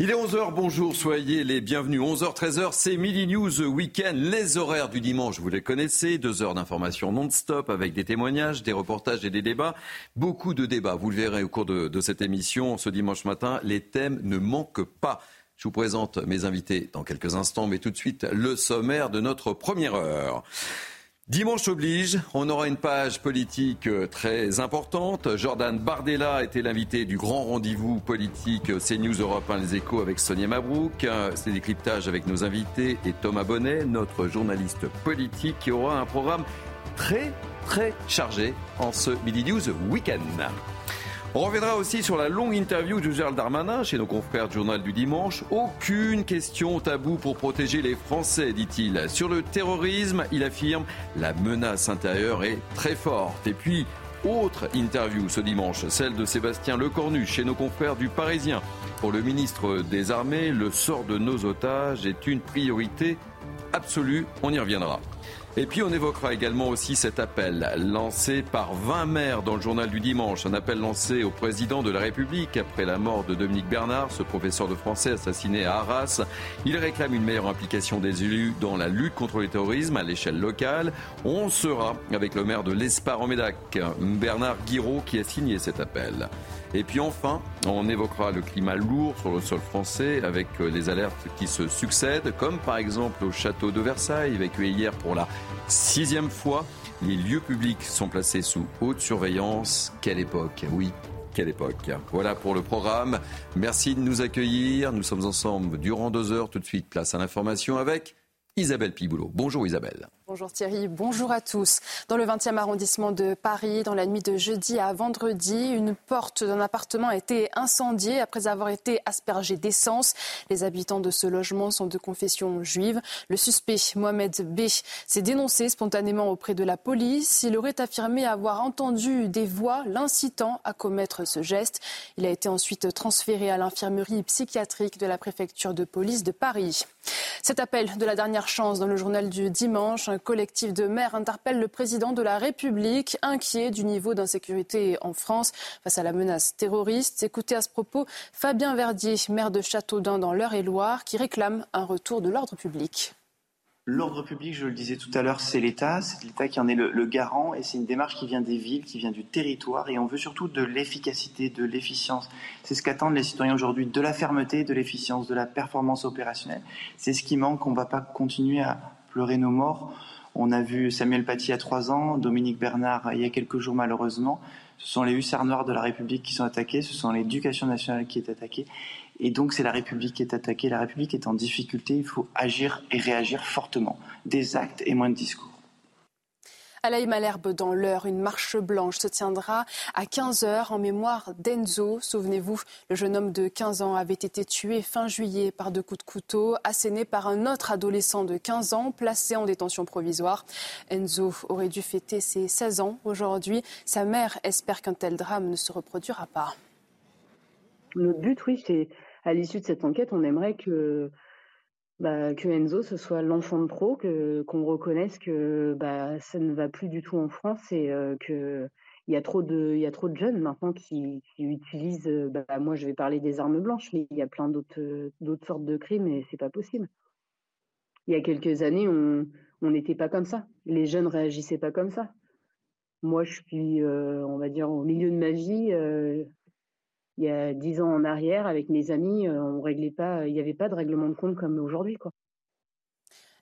Il est 11h, bonjour, soyez les bienvenus. 11h, 13h, c'est Midi News Weekend. Les horaires du dimanche, vous les connaissez. Deux heures d'information non-stop avec des témoignages, des reportages et des débats. Beaucoup de débats, vous le verrez au cours de, de cette émission ce dimanche matin. Les thèmes ne manquent pas. Je vous présente mes invités dans quelques instants, mais tout de suite le sommaire de notre première heure. Dimanche oblige, on aura une page politique euh, très importante. Jordan Bardella était l'invité du grand rendez-vous politique CNews Europe 1 Les Échos avec Sonia Mabrouk. Euh, C'est décryptage avec nos invités et Thomas Bonnet, notre journaliste politique, qui aura un programme très très chargé en ce Midi News Week-end. On reviendra aussi sur la longue interview de Gérald Darmanin chez nos confrères du Journal du Dimanche. Aucune question tabou pour protéger les Français, dit-il. Sur le terrorisme, il affirme la menace intérieure est très forte. Et puis, autre interview ce dimanche, celle de Sébastien Lecornu chez nos confrères du Parisien. Pour le ministre des Armées, le sort de nos otages est une priorité absolue. On y reviendra. Et puis on évoquera également aussi cet appel lancé par 20 maires dans le journal du dimanche, un appel lancé au président de la République après la mort de Dominique Bernard, ce professeur de français assassiné à Arras. Il réclame une meilleure implication des élus dans la lutte contre le terrorisme à l'échelle locale. On sera avec le maire de l'Espar en Médac, Bernard Guiraud, qui a signé cet appel. Et puis enfin, on évoquera le climat lourd sur le sol français avec les alertes qui se succèdent, comme par exemple au château de Versailles, évacué hier pour la sixième fois. Les lieux publics sont placés sous haute surveillance. Quelle époque, oui. Quelle époque. Voilà pour le programme. Merci de nous accueillir. Nous sommes ensemble durant deux heures. Tout de suite, place à l'information avec Isabelle Piboulot. Bonjour Isabelle. Bonjour Thierry, bonjour à tous. Dans le 20e arrondissement de Paris, dans la nuit de jeudi à vendredi, une porte d'un appartement a été incendiée après avoir été aspergée d'essence. Les habitants de ce logement sont de confession juive. Le suspect, Mohamed B, s'est dénoncé spontanément auprès de la police. Il aurait affirmé avoir entendu des voix l'incitant à commettre ce geste. Il a été ensuite transféré à l'infirmerie psychiatrique de la préfecture de police de Paris. Cet appel de la dernière chance dans le journal du dimanche, collectif de maires interpelle le président de la République, inquiet du niveau d'insécurité en France face à la menace terroriste. Écoutez à ce propos Fabien Verdier, maire de Châteaudun dans l'Eure-et-Loire, qui réclame un retour de l'ordre public. L'ordre public, je le disais tout à l'heure, c'est l'État, c'est l'État qui en est le, le garant et c'est une démarche qui vient des villes, qui vient du territoire et on veut surtout de l'efficacité, de l'efficience. C'est ce qu'attendent les citoyens aujourd'hui, de la fermeté, de l'efficience, de la performance opérationnelle. C'est ce qui manque, on ne va pas continuer à pleurer nos morts. On a vu Samuel Paty a trois ans, Dominique Bernard il y a quelques jours malheureusement. Ce sont les hussards noirs de la République qui sont attaqués, ce sont l'éducation nationale qui est attaquée. Et donc c'est la République qui est attaquée. La République est en difficulté. Il faut agir et réagir fortement. Des actes et moins de discours. À la Malherbe, dans l'heure, une marche blanche se tiendra à 15h en mémoire d'Enzo. Souvenez-vous, le jeune homme de 15 ans avait été tué fin juillet par deux coups de couteau, asséné par un autre adolescent de 15 ans, placé en détention provisoire. Enzo aurait dû fêter ses 16 ans aujourd'hui. Sa mère espère qu'un tel drame ne se reproduira pas. Notre but, oui, c'est à l'issue de cette enquête, on aimerait que, bah, que Enzo ce soit l'enfant de trop, que qu'on reconnaisse que bah, ça ne va plus du tout en France et euh, que il y a trop de trop de jeunes maintenant qui, utilisent euh, bah, moi je vais parler des armes blanches mais il y a plein d'autres euh, sortes de crimes et c'est pas possible. Il y a quelques années on n'était pas comme ça. Les jeunes réagissaient pas comme ça. Moi je suis euh, on va dire au milieu de ma vie il y a dix ans en arrière, avec mes amis, euh, on réglait pas, il n'y avait pas de règlement de compte comme aujourd'hui, quoi.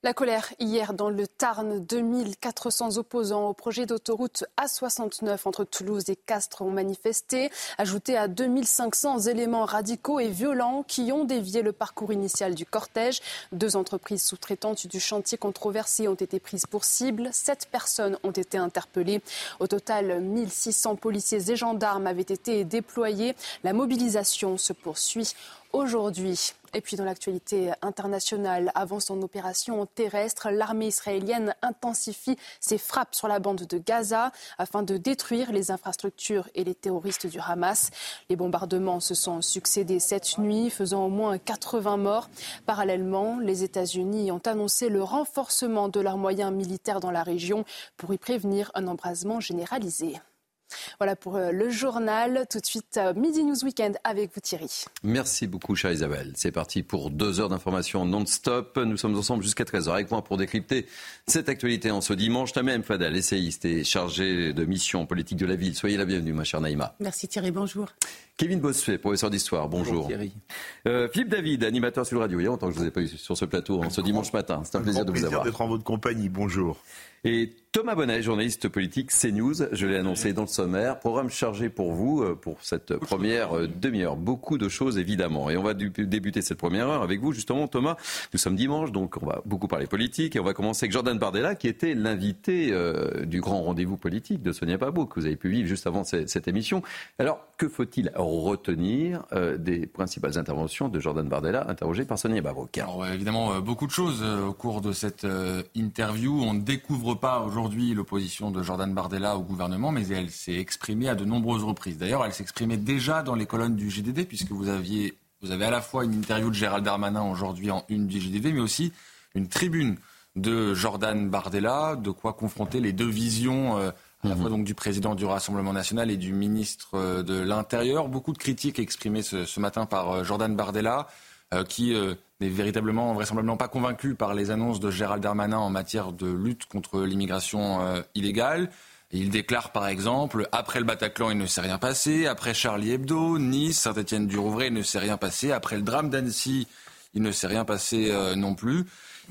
La colère hier dans le Tarn, 2400 opposants au projet d'autoroute A69 entre Toulouse et Castres ont manifesté, ajouté à 2500 éléments radicaux et violents qui ont dévié le parcours initial du cortège. Deux entreprises sous-traitantes du chantier controversé ont été prises pour cible. Sept personnes ont été interpellées. Au total, 1600 policiers et gendarmes avaient été déployés. La mobilisation se poursuit aujourd'hui. Et puis dans l'actualité internationale, avant son opération terrestre, l'armée israélienne intensifie ses frappes sur la bande de Gaza afin de détruire les infrastructures et les terroristes du Hamas. Les bombardements se sont succédés cette nuit, faisant au moins 80 morts. Parallèlement, les États-Unis ont annoncé le renforcement de leurs moyens militaires dans la région pour y prévenir un embrasement généralisé. Voilà pour euh, le journal. Tout de suite, euh, Midi News Weekend avec vous Thierry. Merci beaucoup, chère Isabelle. C'est parti pour deux heures d'information non-stop. Nous sommes ensemble jusqu'à 13h avec moi pour décrypter cette actualité en ce dimanche. Tamem Fadel, essayiste et chargé de mission politique de la ville. Soyez la bienvenue, ma chère Naïma. Merci Thierry, bonjour. Kevin Bossuet, professeur d'histoire, bonjour. Thierry. Euh, Philippe David, animateur sur le radio. Il y a longtemps que je ne vous ai pas eu sur ce plateau en ce dimanche matin. C'est un plaisir de vous avoir. d'être en votre compagnie. Bonjour. Et Thomas Bonnet, journaliste politique CNews, je l'ai annoncé dans le sommaire, programme chargé pour vous euh, pour cette première euh, demi-heure. Beaucoup de choses évidemment. Et on va débuter cette première heure avec vous justement Thomas. Nous sommes dimanche, donc on va beaucoup parler politique et on va commencer avec Jordan Bardella qui était l'invité euh, du grand rendez-vous politique de Sonia Pabou que vous avez pu vivre juste avant cette, émission. Alors que faut-il retenir des principales interventions de Jordan Bardella interrogé par Sonia Alors évidemment beaucoup de choses au cours de cette interview. On ne découvre pas aujourd'hui l'opposition de Jordan Bardella au gouvernement, mais elle s'est exprimée à de nombreuses reprises. D'ailleurs, elle s'exprimait déjà dans les colonnes du GDD, puisque vous, aviez, vous avez à la fois une interview de Gérald Darmanin aujourd'hui en une du GDD, mais aussi une tribune de Jordan Bardella, de quoi confronter les deux visions. Euh, à la mhm. fois donc du président du Rassemblement national et du ministre euh, de l'Intérieur. Beaucoup de critiques exprimées ce, matin par euh, Jordan Bardella, qui n'est véritablement, vraisemblablement pas convaincu par les annonces de Gérald Darmanin en matière de lutte contre l'immigration euh, illégale. il déclare par exemple après le Bataclan, il ne s'est rien passé. Après Charlie Hebdo, Nice, Saint-Étienne-du-Rouvray, il ne s'est rien passé. Après le drame d'Annecy, il ne s'est rien passé euh, non plus.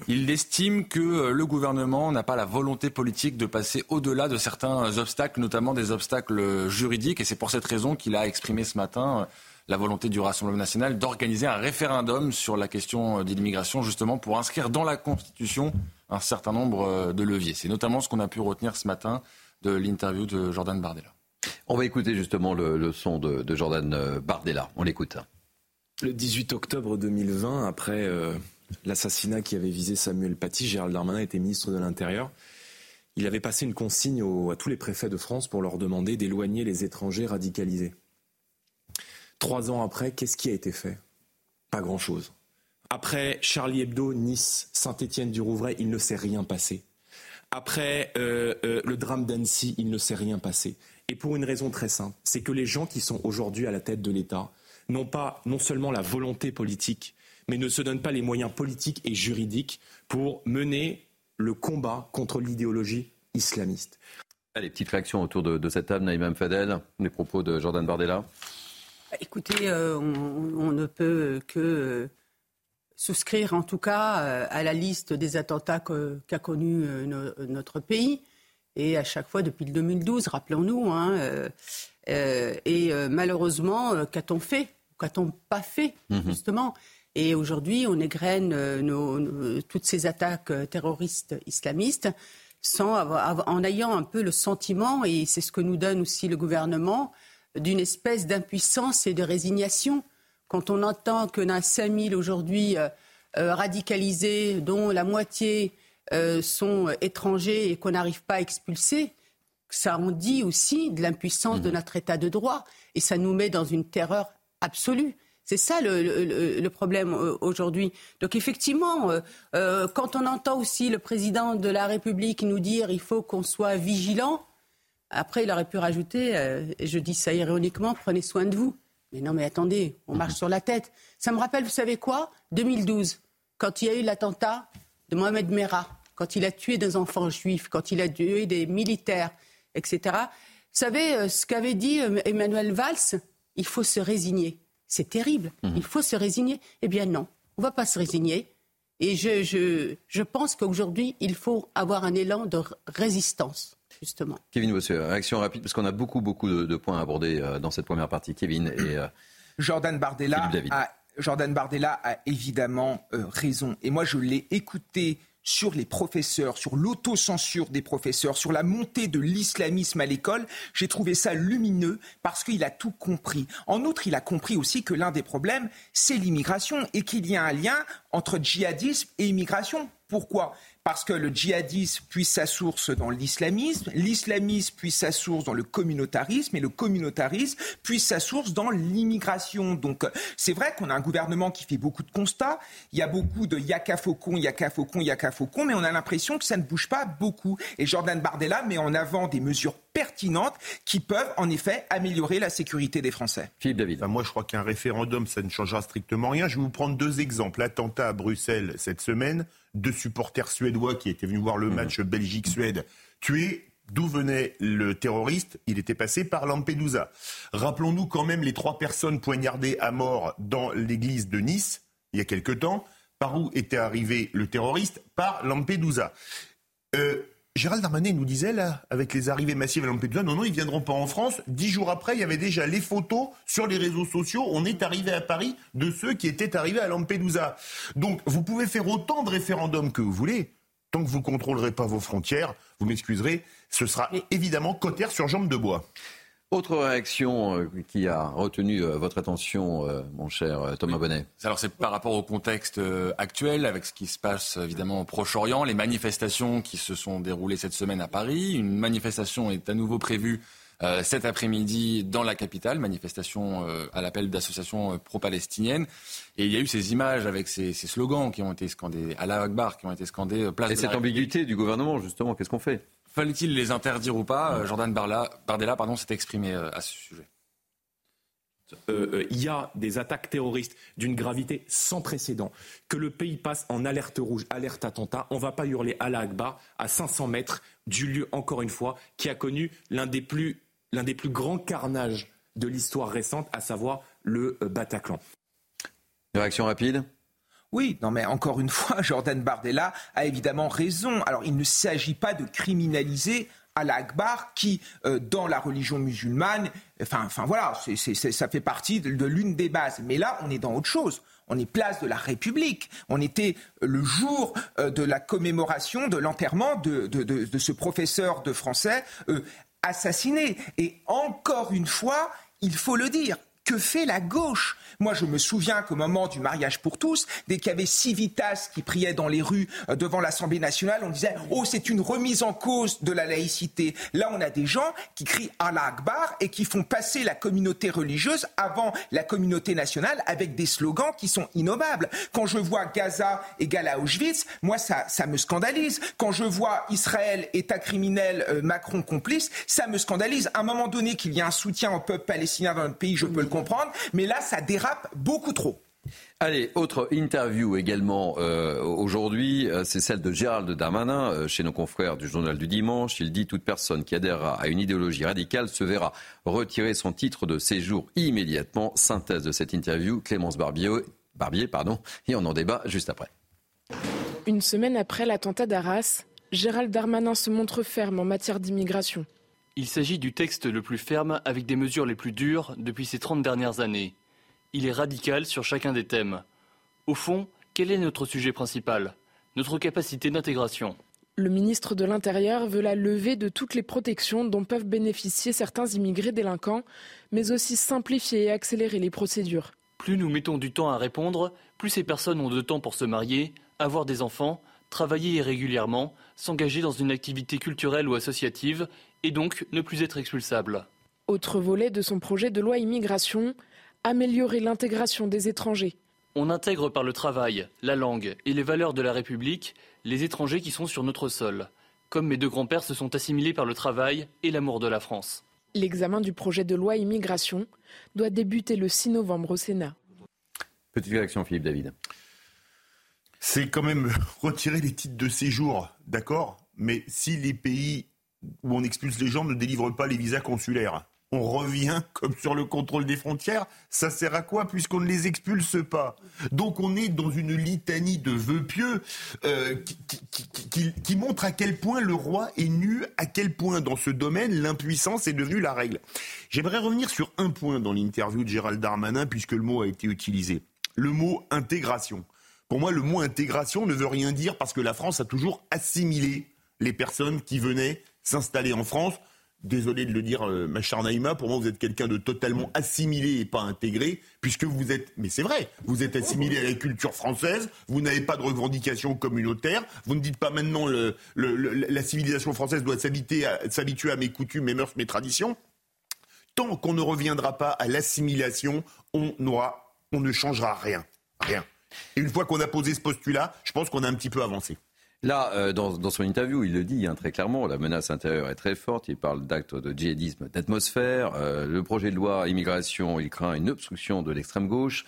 Il estime que euh, le gouvernement n'a pas la volonté politique de passer au-delà de certains obstacles, notamment des obstacles juridiques. Et c'est pour cette raison qu'il a exprimé ce matin la volonté du Rassemblement national d'organiser un référendum sur la question euh, de l'immigration, justement pour inscrire dans la Constitution un certain nombre euh, de leviers. C'est notamment ce qu'on a pu retenir ce matin de l'interview de Jordan Bardella. On va écouter justement le, son de, Jordan euh, Bardella. On l'écoute. Le 18 octobre 2020, après l'assassinat qui avait visé Samuel Paty, Gérald Darmanin était ministre de l'Intérieur. Il avait passé une consigne à tous les préfets de France pour leur demander d'éloigner les étrangers radicalisés. Trois ans après, qu'est-ce qui a été fait? Pas grand-chose. Après Charlie Hebdo, Nice, Saint-Étienne-du-Rouvray, il ne s'est rien passé. Après euh, euh, le drame d'Annecy, il ne s'est rien passé. Et pour une raison très simple, c'est que les gens qui sont aujourd'hui à la tête de l'État n'ont pas non seulement la volonté politique, mais ne se donnent pas les moyens politiques et juridiques pour mener le combat contre l'idéologie islamiste. Allez, petite réaction autour de, cette table, Naïm Fadel, les propos de Jordan Bardella. Écoutez, euh, on, ne peut que euh, souscrire en tout cas euh, à la liste des attentats qu'a connu notre pays. Et à chaque fois depuis le 2012, rappelons-nous. Hein, et malheureusement, qu'a-t-on fait Qu'a-t-on pas fait, mhm. justement? Et aujourd'hui, on égrène toutes ces attaques terroristes islamistes sans en ayant un peu le sentiment, et c'est ce que nous donne aussi le gouvernement, d'une espèce d'impuissance et de résignation. Quand on entend qu'on a 5000 aujourd'hui euh, euh, radicalisés, dont la moitié euh, sont étrangers et qu'on n'arrive pas à expulser, ça en dit aussi de l'impuissance de mmh. notre État de droit et ça nous met dans une terreur absolue. C'est ça le, problème aujourd'hui. Donc effectivement, quand on entend aussi le président de la République nous dire il faut qu'on soit vigilant, après, il aurait pu rajouter, euh, et je dis ça ironiquement, prenez soin de vous. Mais non, mais attendez, on marche sur la tête. Ça me rappelle, vous savez quoi? 2012, quand il y a eu l'attentat de Mohamed Merah, quand il a tué des enfants juifs, quand il a tué des militaires, etc. Vous savez euh, ce qu'avait dit euh, Emmanuel Valls Il faut se résigner. C'est terrible. Mhm. Il faut se résigner. Eh bien non, on ne va pas se résigner. Et je, je, je pense qu'aujourd'hui, il faut avoir un élan de résistance, justement. Kevin Bosseux, réaction rapide, parce qu'on a beaucoup, beaucoup de, points à aborder euh, dans cette première partie. Kevin et. Euh, Jordan Bardella a, Jordan Bardella a évidemment euh, raison. Et moi, je l'ai écouté sur les professeurs, sur l'autocensure des professeurs, sur la montée de l'islamisme à l'école, j'ai trouvé ça lumineux parce qu'il a tout compris. En outre, il a compris aussi que l'un des problèmes, c'est l'immigration et qu'il y a un lien entre djihadisme et immigration. Pourquoi? Parce que le djihadisme puise sa source dans l'islamisme, l'islamisme puise sa source dans le communautarisme et le communautarisme puise sa source dans l'immigration. Donc c'est vrai qu'on a un gouvernement qui fait beaucoup de constats, il y a beaucoup de yaka faucon, yaka faucon, yaka faucon, mais on a l'impression que ça ne bouge pas beaucoup. Et Jordan Bardella met en avant des mesures pertinentes qui peuvent en effet améliorer la sécurité des Français. Philippe David. moi je crois qu'un référendum, ça ne changera strictement rien. Je vais vous prendre deux exemples. L'attentat à Bruxelles cette semaine deux supporters suédois qui étaient venus voir le mhm. match Belgique-Suède tués. D'où venait le terroriste? Il était passé par Lampedusa. Rappelons-nous quand même les trois personnes poignardées à mort dans l'église de Nice, il y a quelque temps. Par où était arrivé le terroriste? Par Lampedusa. Euh, Gérald Darmanin nous disait, là, avec les arrivées massives à Lampedusa, non, non, ils viendront pas en France. Dix jours après, il y avait déjà les photos sur les réseaux sociaux. On est arrivé à Paris de ceux qui étaient arrivés à Lampedusa. Donc, vous pouvez faire autant de référendums que vous voulez. Tant que vous contrôlerez pas vos frontières, vous m'excuserez, ce sera évidemment cotère sur jambes de bois. Autre réaction euh, qui a retenu euh, votre attention, euh, mon cher Thomas Bonnet? Alors c'est par rapport au contexte actuel, avec ce qui se passe évidemment au Proche-Orient, les manifestations qui se sont déroulées cette semaine à Paris. Une manifestation est à nouveau prévue cet après-midi dans la capitale, manifestation à l'appel d'associations pro-palestiniennes. Et il y a eu ces images avec ces, slogans qui ont été scandés, à la Akbar, qui ont été scandés. Place Et cette ambiguïté du gouvernement, justement, qu'est-ce qu'on fait? Fallait-il les interdire ou pas euh, Jordan Bardella pardon, s'est exprimé euh, à ce sujet. Euh, il y a des attaques terroristes d'une gravité sans précédent, que le pays passe en alerte rouge, alerte attentat, on ne va pas hurler à Akbar à 500 mètres du lieu, encore une fois, qui a connu l'un des plus, l'un des plus grands carnages de l'histoire récente, à savoir le Bataclan. Une réaction rapide? Oui, non mais encore une fois, Jordan Bardella a évidemment raison. Alors il ne s'agit pas de criminaliser Al-Akbar qui, euh, dans la religion musulmane, enfin, voilà, ça fait partie de, l'une des bases. Mais là, on est dans autre chose. On est place de la République. On était le jour euh, de la commémoration de l'enterrement de, ce professeur de français euh, assassiné. Et encore une fois, il faut le dire, que fait la gauche? Moi, je me souviens qu'au moment du mariage pour tous, dès qu'il y avait Civitas qui priait dans les rues euh, devant l'Assemblée nationale, on disait Oh, c'est une remise en cause de la laïcité. Là, on a des gens qui crient Allah Akbar et qui font passer la communauté religieuse avant la communauté nationale avec des slogans qui sont innovables. Quand je vois Gaza égale à Auschwitz, moi, ça, ça me scandalise. Quand je vois Israël, État criminel, euh, Macron complice, ça me scandalise. À un moment donné, qu'il y a un soutien au peuple palestinien dans notre pays, je peux le comprendre, mais là, ça dérape beaucoup trop. Allez, autre interview également euh, aujourd'hui, euh, c'est celle de Gérald Darmanin euh, chez nos confrères du journal du dimanche. Il dit toute personne qui adhérera à une idéologie radicale se verra retirer son titre de séjour immédiatement. Synthèse de cette interview, Clémence Barbier, Barbier pardon, et on en débat juste après. Une semaine après l'attentat d'Arras, Gérald Darmanin se montre ferme en matière d'immigration. Il s'agit du texte le plus ferme avec des mesures les plus dures depuis ces 30 dernières années. Il est radical sur chacun des thèmes. Au fond, quel est notre sujet principal Notre capacité d'intégration? Le ministre de l'Intérieur veut la levée de toutes les protections dont peuvent bénéficier certains immigrés délinquants, mais aussi simplifier et accélérer les procédures. Plus nous mettons du temps à répondre, plus ces personnes ont de temps pour se marier, avoir des enfants, travailler irrégulièrement, s'engager dans une activité culturelle ou associative et donc ne plus être expulsable. Autre volet de son projet de loi immigration, améliorer l'intégration des étrangers. On intègre par le travail, la langue et les valeurs de la République les étrangers qui sont sur notre sol, comme mes deux grands-pères se sont assimilés par le travail et l'amour de la France. L'examen du projet de loi immigration doit débuter le 6 novembre au Sénat. Petite réaction, Philippe David. C'est quand même retirer les titres de séjour, d'accord? Mais si les pays où on expulse les gens ne délivrent pas les visas consulaires. on revient comme sur le contrôle des frontières. Ça sert à quoi puisqu'on ne les expulse pas? Donc on est dans une litanie de vœux pieux euh, qui, qui, montre à quel point le roi est nu, à quel point dans ce domaine l'impuissance est devenue la règle. J'aimerais revenir sur un point dans l'interview de Gérald Darmanin puisque le mot a été utilisé. Le mot intégration. Pour moi, le mot intégration ne veut rien dire parce que la France a toujours assimilé les personnes qui venaient s'installer en France désolé de le dire, euh, Naïma, pour moi, vous êtes quelqu'un de totalement assimilé et pas intégré, puisque vous êtes, mais c'est vrai, vous êtes assimilé à la culture française, vous n'avez pas de revendications communautaires, vous ne dites pas maintenant le, la civilisation française doit s'habituer à mes coutumes, mes mœurs, mes traditions. Tant qu'on ne reviendra pas à l'assimilation, on, on ne changera rien. Rien. Une fois qu'on a posé ce postulat, je pense qu'on a un petit peu avancé. Là, euh, dans, son interview, il le dit hein, très clairement, la menace intérieure est très forte. Il parle d'actes de djihadisme d'atmosphère. Euh, le projet de loi immigration, il craint une obstruction de l'extrême gauche.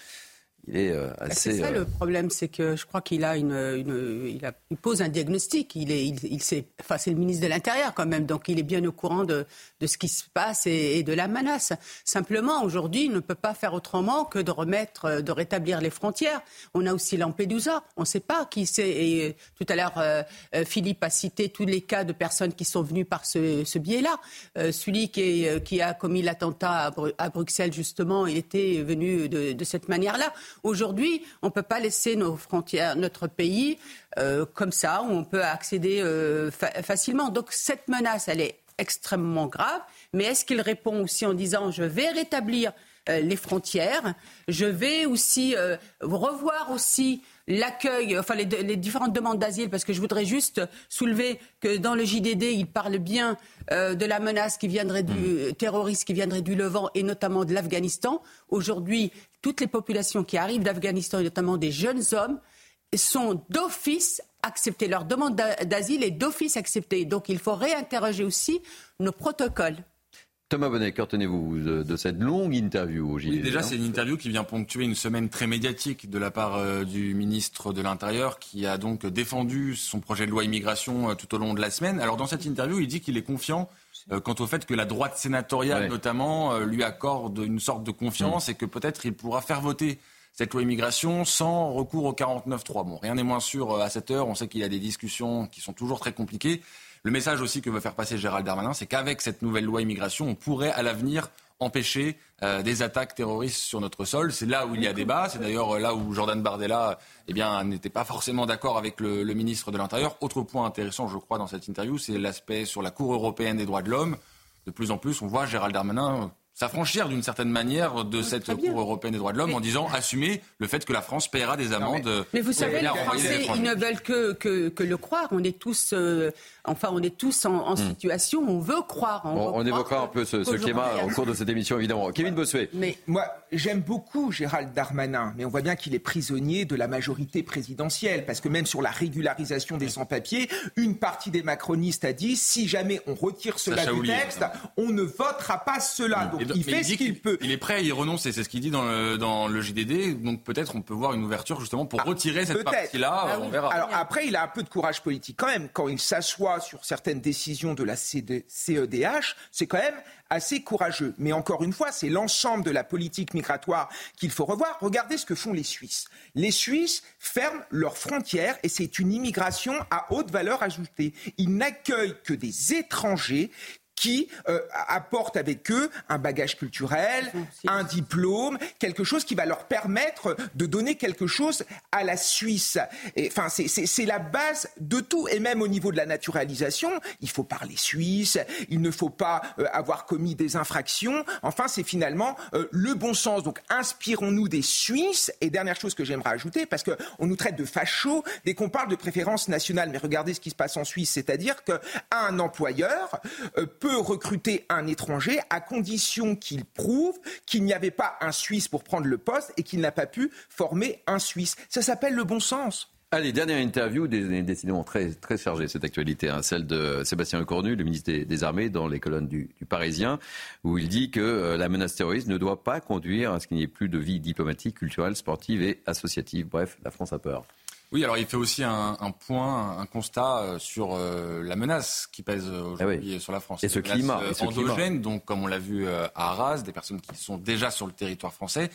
Euh, bah, c'est ça le problème, c'est que je crois qu'il a une, il, pose un diagnostic. Il est, il, enfin, c'est le ministre de l'Intérieur quand même, donc il est bien au courant de, de ce qui se passe et, de la menace. Simplement, aujourd'hui, il ne peut pas faire autrement que de remettre, de rétablir les frontières. On a aussi Lampedusa. On ne sait pas qui c'est. Et tout à l'heure, euh, euh, Philippe a cité tous les cas de personnes qui sont venues par ce, ce biais-là. celui qui, qui, a commis l'attentat à, Bruxelles, justement, il était venu de, de cette manière-là. Aujourd'hui, on ne peut pas laisser nos frontières, notre pays euh, comme ça, où on peut accéder euh, facilement. Donc cette menace, elle est extrêmement grave. Mais est-ce qu'il répond aussi en disant je vais rétablir euh, les frontières, je vais aussi revoir aussi l'accueil, enfin les, différentes demandes d'asile, parce que je voudrais juste soulever que dans le JDD, il parle bien euh, de la menace qui viendrait du mmh. terroriste qui viendrait du Levant et notamment de l'Afghanistan. Aujourd'hui, toutes les populations qui arrivent d'Afghanistan, et notamment des jeunes hommes, sont d'office acceptées. Leur demande d'asile est d'office acceptée. Donc il faut réinterroger aussi nos protocoles. Thomas Bonnet, que retenez-vous de, cette longue interview au oui, Déjà, c'est une interview qui vient ponctuer une semaine très médiatique de la part euh, du ministre de l'Intérieur qui a donc défendu son projet de loi immigration euh, tout au long de la semaine. Alors, dans cette interview, il dit qu'il est confiant euh, quant au fait que la droite sénatoriale, notamment, lui accorde une sorte de confiance mm. et que peut-être il pourra faire voter cette loi immigration sans recours au 49-3. Bon, rien n'est moins sûr à cette heure. On sait qu'il y a des discussions qui sont toujours très compliquées. Le message aussi que veut faire passer Gérald Darmanin, c'est qu'avec cette nouvelle loi immigration, on pourrait à l'avenir empêcher euh, des attaques terroristes sur notre sol. C'est là où il y a débat. C'est d'ailleurs euh, là où Jordan Bardella eh bien, n'était pas forcément d'accord avec le, le, ministre de l'Intérieur. Autre point intéressant, je crois, dans cette interview, c'est l'aspect sur la Cour européenne des droits de l'homme. De plus en plus, on voit Gérald Darmanin s'affranchir d'une certaine manière de cette Cour européenne des droits de l'homme en disant assumer le fait que la France paiera des amendes. mais, vous savez, les Français, ils ne veulent que, que, que, le croire. On est tous, euh, enfin, on est tous en, hmm. situation, on veut croire. On, évoquera un peu ce, ce climat au cours de cette émission, évidemment. Kevin Bossuet. Mais moi, j'aime beaucoup Gérald Darmanin, mais on voit bien qu'il est prisonnier de la majorité présidentielle, parce que même sur la régularisation des sans-papiers, une partie des macronistes a dit si jamais on retire cela du texte, on ne votera pas cela. Hmm il fait ce qu'il peut. Il est prêt à y renoncer, c'est ce qu'il dit dans le, dans le JDD. Donc peut-être on peut voir une ouverture justement pour ah, retirer cette partie-là. Ah on verra. Alors après, il a un peu de courage politique quand même. Quand il s'assoit sur certaines décisions de la CEDH, c'est quand même assez courageux. Mais encore une fois, c'est l'ensemble de la politique migratoire qu'il faut revoir. Regardez ce que font les Suisses. Les Suisses ferment leurs frontières et c'est une immigration à haute valeur ajoutée. Ils n'accueillent que des étrangers qui euh, apportent avec eux un bagage culturel, un diplôme, quelque chose qui va leur permettre de donner quelque chose à la Suisse. Enfin, c'est la base de tout. Et même au niveau de la naturalisation, il faut parler suisse, il ne faut pas euh, avoir commis des infractions. Enfin, c'est finalement euh, le bon sens. Donc, inspirons-nous des Suisses. Et dernière chose que j'aimerais ajouter, parce qu'on nous traite de fachos dès qu'on parle de préférence nationale. Mais regardez ce qui se passe en Suisse, c'est-à-dire qu'un employeur peut recruter un étranger à condition qu'il prouve qu'il n'y avait pas un Suisse pour prendre le poste et qu'il n'a pas pu former un Suisse. Ça s'appelle le bon sens. Allez, dernière interview, décidément très, très chargée cette actualité, hein, celle de Sébastien Lecornu, le ministre des, Armées, dans les colonnes du, Parisien, où il dit que euh, la menace terroriste ne doit pas conduire à ce qu'il n'y ait plus de vie diplomatique, culturelle, sportive et associative. Bref, la France a peur. Oui, alors il fait aussi un, point, un constat sur la menace qui pèse ah aujourd'hui sur la France. Et ce climat, et ce endogène, donc comme on l'a vu à Arras, des personnes qui sont déjà sur le territoire français.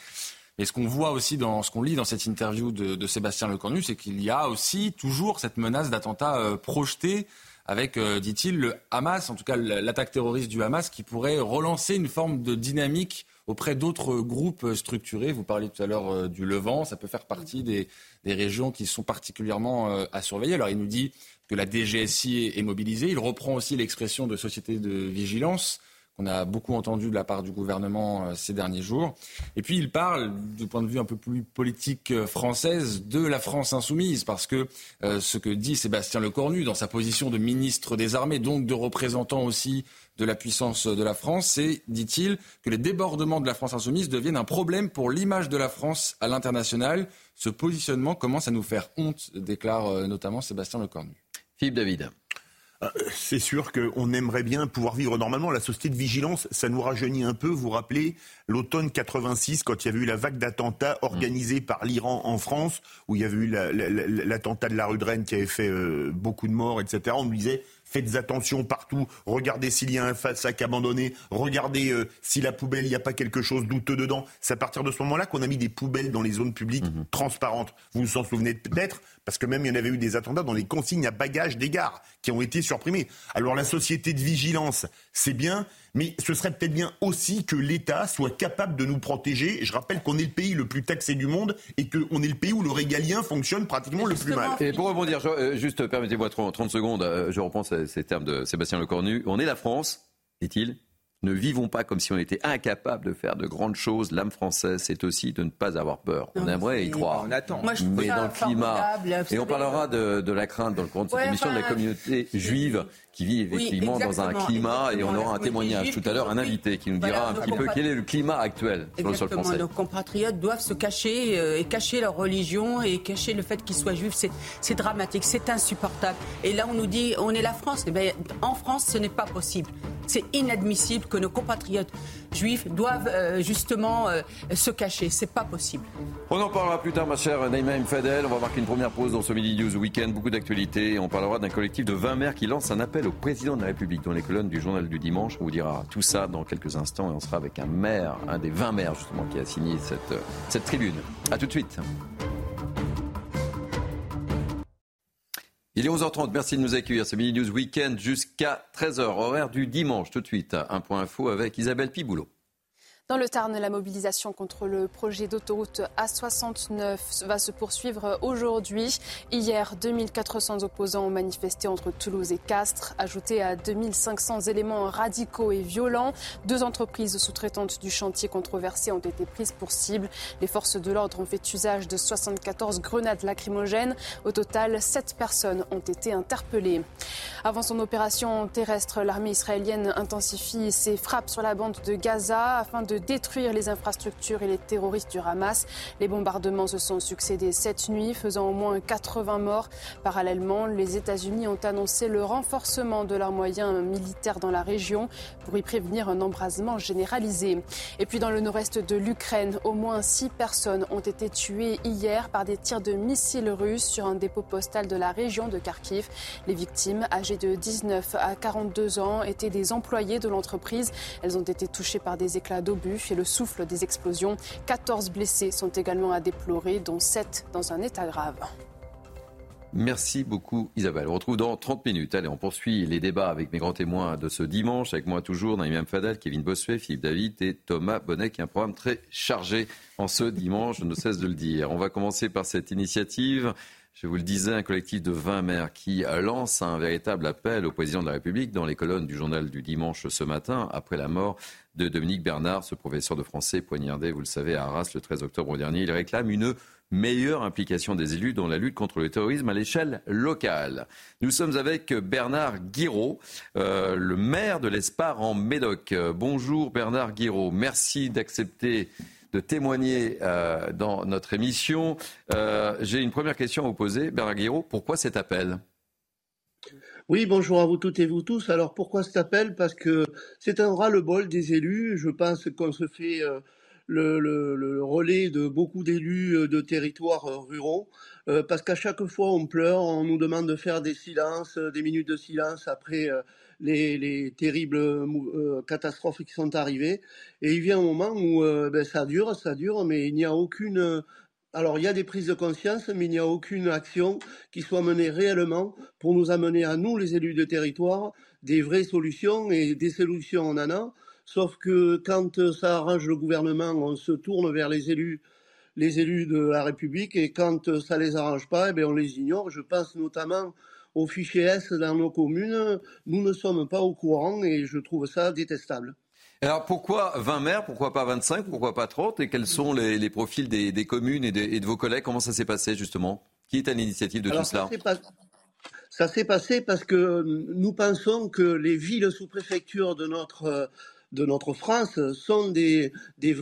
Et ce qu'on voit aussi dans ce qu'on lit dans cette interview de, de Sébastien Lecornu, c'est qu'il y a aussi toujours cette menace d'attentat euh, projeté avec, euh, dit-il, le Hamas, en tout cas l'attaque terroriste du Hamas, qui pourrait relancer une forme de dynamique auprès d'autres groupes structurés. Vous parliez tout à l'heure euh, du Levant, ça peut faire partie des, des régions qui sont particulièrement à surveiller. Alors il nous dit que la DGSI est mobilisée. Il reprend aussi l'expression de société de vigilance qu'on a beaucoup entendu de la part du gouvernement euh, ces derniers jours. Et puis il parle, du point de vue un peu plus politique euh, française, de la France insoumise, parce que euh, ce que dit Sébastien Lecornu dans sa position de ministre des Armées, donc de représentant aussi de la puissance de la France, c'est, dit-il, que les débordements de la France insoumise deviennent un problème pour l'image de la France à l'international. Ce positionnement commence à nous faire honte, déclare notamment Sébastien Lecornu. Philippe David. Euh, c'est sûr qu'on aimerait bien pouvoir vivre normalement. La société de vigilance, ça nous rajeunit un peu. Vous vous rappelez l'automne 86, quand il y avait eu la vague d'attentats organisée par l'Iran en France, où il y avait eu l'attentat de la rue de Rennes qui avait fait euh, beaucoup de morts, etc. On nous disait faites attention partout, regardez s'il y a un sac abandonné, regardez euh, si la poubelle, il n'y a pas quelque chose douteux dedans. C'est à partir de ce moment-là qu'on a mis des poubelles dans les zones publiques mhm. transparentes. Vous vous en souvenez peut-être, parce que même il y en avait eu des attentats dans les consignes à bagages des gares qui ont été supprimées. Alors la société de vigilance, c'est bien, mais ce serait peut-être bien aussi que l'État soit capable de nous protéger. Je rappelle qu'on est le pays le plus taxé du monde et qu'on est le pays où le régalien fonctionne pratiquement le plus mal. Et pour rebondir, euh, juste permettez-moi 30 secondes, euh, je reprends ces termes de Sébastien Lecornu. On est la France, dit-il, ne vivons pas comme si on était incapable de faire de grandes choses. L'âme française, c'est aussi de ne pas avoir peur. on aimerait y croire. On attend. mais dans le climat. Et on parlera de, la crainte dans le cours de cette émission de la communauté juive qui vit effectivement dans un climat et on aura un témoignage tout à l'heure, un invité qui nous dira un petit peu quel est le climat actuel sur le sol français. Nos compatriotes doivent se cacher euh, et cacher leur religion et cacher le fait qu'ils soient juifs. C'est dramatique, c'est insupportable. Et là, on nous dit on est la France. Eh en France, ce n'est pas possible. C'est inadmissible que nos compatriotes juifs doivent euh, justement euh, se cacher. C'est pas possible. On en parlera plus tard, ma chère Naïma Fadel. On va marquer une première pause dans ce Midi News Weekend. Beaucoup d'actualités. On parlera d'un collectif de 20 maires qui lance un appel au président de la République dans les colonnes du journal du dimanche. On vous dira tout ça dans quelques instants et on sera avec un maire, un des 20 maires justement qui a signé cette, cette tribune. A tout de suite. Il est 11h30, merci de nous accueillir. C'est Mini News Weekend jusqu'à 13h, horaire du dimanche. Tout de suite, un point info avec Isabelle Piboulot. Dans le Tarn, la mobilisation contre le projet d'autoroute A69 va se poursuivre aujourd'hui. Hier, 2400 opposants ont manifesté entre Toulouse et Castres, ajoutés à 2500 éléments radicaux et violents. Deux entreprises sous-traitantes du chantier controversé ont été prises pour cible. Les forces de l'ordre ont fait usage de 74 grenades lacrymogènes. Au total, sept personnes ont été interpellées. Avant son opération terrestre, l'armée israélienne intensifie ses frappes sur la bande de Gaza afin de détruire les infrastructures et les terroristes du Hamas. Les bombardements se sont succédés cette nuit, faisant au moins 80 morts. Parallèlement, les États-Unis ont annoncé le renforcement de leurs moyens militaires dans la région pour y prévenir un embrasement généralisé. Et puis dans le nord-est de l'Ukraine, au moins six personnes ont été tuées hier par des tirs de missiles russes sur un dépôt postal de la région de Kharkiv. Les victimes, âgées de 19 à 42 ans, étaient des employés de l'entreprise. Elles ont été touchées par des éclats d'obus et le souffle des explosions. 14 blessés sont également à déplorer, dont 7 dans un état grave. Merci beaucoup Isabelle. On retrouve dans 30 minutes. Allez, on poursuit les débats avec mes grands témoins de ce dimanche. Avec moi toujours, Naïm Fadel, Kevin Bossuet, Philippe David et Thomas Bonnet, qui a un programme très chargé en ce dimanche, je ne cesse de le dire. On va commencer par cette initiative je vous le disais, un collectif de 20 maires qui lance un véritable appel au président de la République dans les colonnes du journal du dimanche ce matin, après la mort de Dominique Bernard, ce professeur de français poignardé, vous le savez, à Arras le 13 octobre dernier. Il réclame une meilleure implication des élus dans la lutte contre le terrorisme à l'échelle locale. Nous sommes avec Bernard Guiraud, euh, le maire de l'Espar en Médoc. Bonjour Bernard Guiraud, merci d'accepter de témoigner euh, dans notre émission. Euh, j'ai une première question à vous poser. Bernard Guiraud, pourquoi cet appel? Oui, bonjour à vous toutes et vous tous. Alors pourquoi cet appel? Parce que c'est un ras-le-bol des élus. Je pense qu'on se fait le, le, relais de beaucoup d'élus de territoires ruraux, parce qu'à chaque fois on pleure, on nous demande de faire des silences, des minutes de silence après les, les, terribles catastrophes qui sont arrivées. Et il vient un moment où ben, ça dure, ça dure, mais il n'y a aucune alors il y a des prises de conscience, mais il n'y a aucune action qui soit menée réellement pour nous amener à nous, les élus de territoire, des vraies solutions et des solutions on en a. Sauf que quand ça arrange le gouvernement, on se tourne vers les élus, les élus de la République, et quand ça les arrange pas, eh bien on les ignore. Je pense notamment aux fichiers S dans nos communes. Nous ne sommes pas au courant et je trouve ça détestable. Alors pourquoi 20 maires, pourquoi pas 25, pourquoi pas 30 Et quels sont les, profils des, communes et, de vos collègues? Comment ça s'est passé justement? Qui est à l'initiative de tout cela Ça s'est passé parce que nous pensons que les villes sous préfecture de notre, de notre France sont des, des,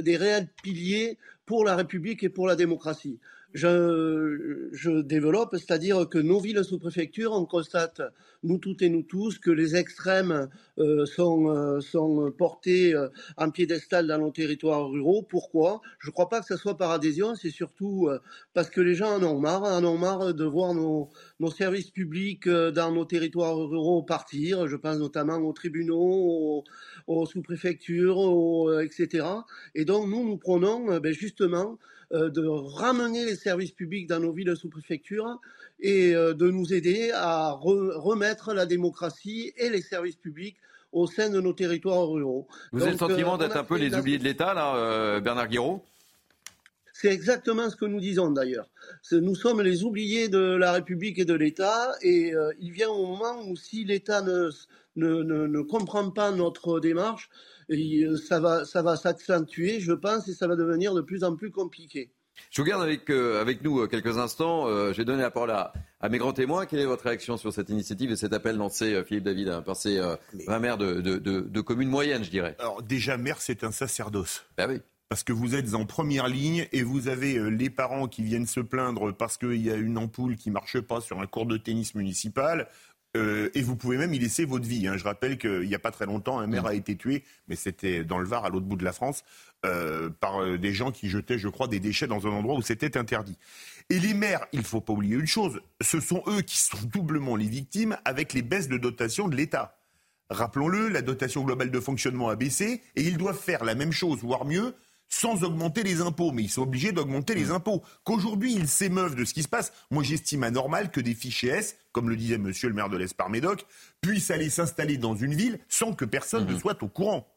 des réels piliers pour la République et pour la démocratie je, je développe, c'est-à-dire que nos villes sous préfecture, on constate, nous toutes et nous tous, que les extrêmes euh, sont, euh, sont portés euh, en piédestal dans nos territoires ruraux. Pourquoi? Je ne crois pas que ce soit par adhésion, c'est surtout parce que les gens en ont marre, en ont marre de voir nos, nos services publics dans nos territoires ruraux partir. Je pense notamment aux tribunaux, aux, sous-préfectures, etc. Et donc nous, nous prenons ben, justement euh, de ramener les services publics dans nos villes sous-préfecture et euh, de nous aider à remettre la démocratie et les services publics au sein de nos territoires ruraux. Vous avez le sentiment euh, d'être un peu les oubliés de l'État, là, Bernard Guiraud c'est exactement ce que nous disons d'ailleurs. Nous sommes les oubliés de la République et de l'État, et il vient au moment où si l'État ne, ne, ne, comprend pas notre démarche, euh, ça va, ça va s'accentuer, je pense, et ça va devenir de plus en plus compliqué. Je vous garde avec, euh, avec nous euh, quelques instants. je vais donner la parole à, mes grands témoins. Quelle est votre réaction sur cette initiative et cet appel lancé, Philippe David, hein, par ces 20 maires de, de, de, communes moyennes, je dirais? Alors déjà, maire, c'est un sacerdoce. Ben oui parce que vous êtes en première ligne et vous avez les parents qui viennent se plaindre parce qu'il y a une ampoule qui marche pas sur un cours de tennis municipal. Euh, et vous pouvez même y laisser votre vie. Hein. Je rappelle qu'il n'y a pas très longtemps, un maire mm. a été tué, mais c'était dans le Var, à l'autre bout de la France, euh, par euh, des gens qui jetaient, je crois, des déchets dans un endroit où c'était interdit. Et les maires, il ne faut pas oublier une chose, ce sont eux qui sont doublement les victimes avec les baisses de dotation de l'État. Rappelons-le, la dotation globale de fonctionnement a baissé et ils doivent faire la même chose, voire mieux, sans augmenter les impôts. Mais ils sont obligés d'augmenter les mm. impôts. Qu'aujourd'hui, ils s'émeuvent de ce qui se passe, moi j'estime anormal que des fichiers S, comme le disait monsieur le maire de l'Espar-Médoc, puissent aller s'installer dans une ville sans que personne ne mm-hmm. soit au courant.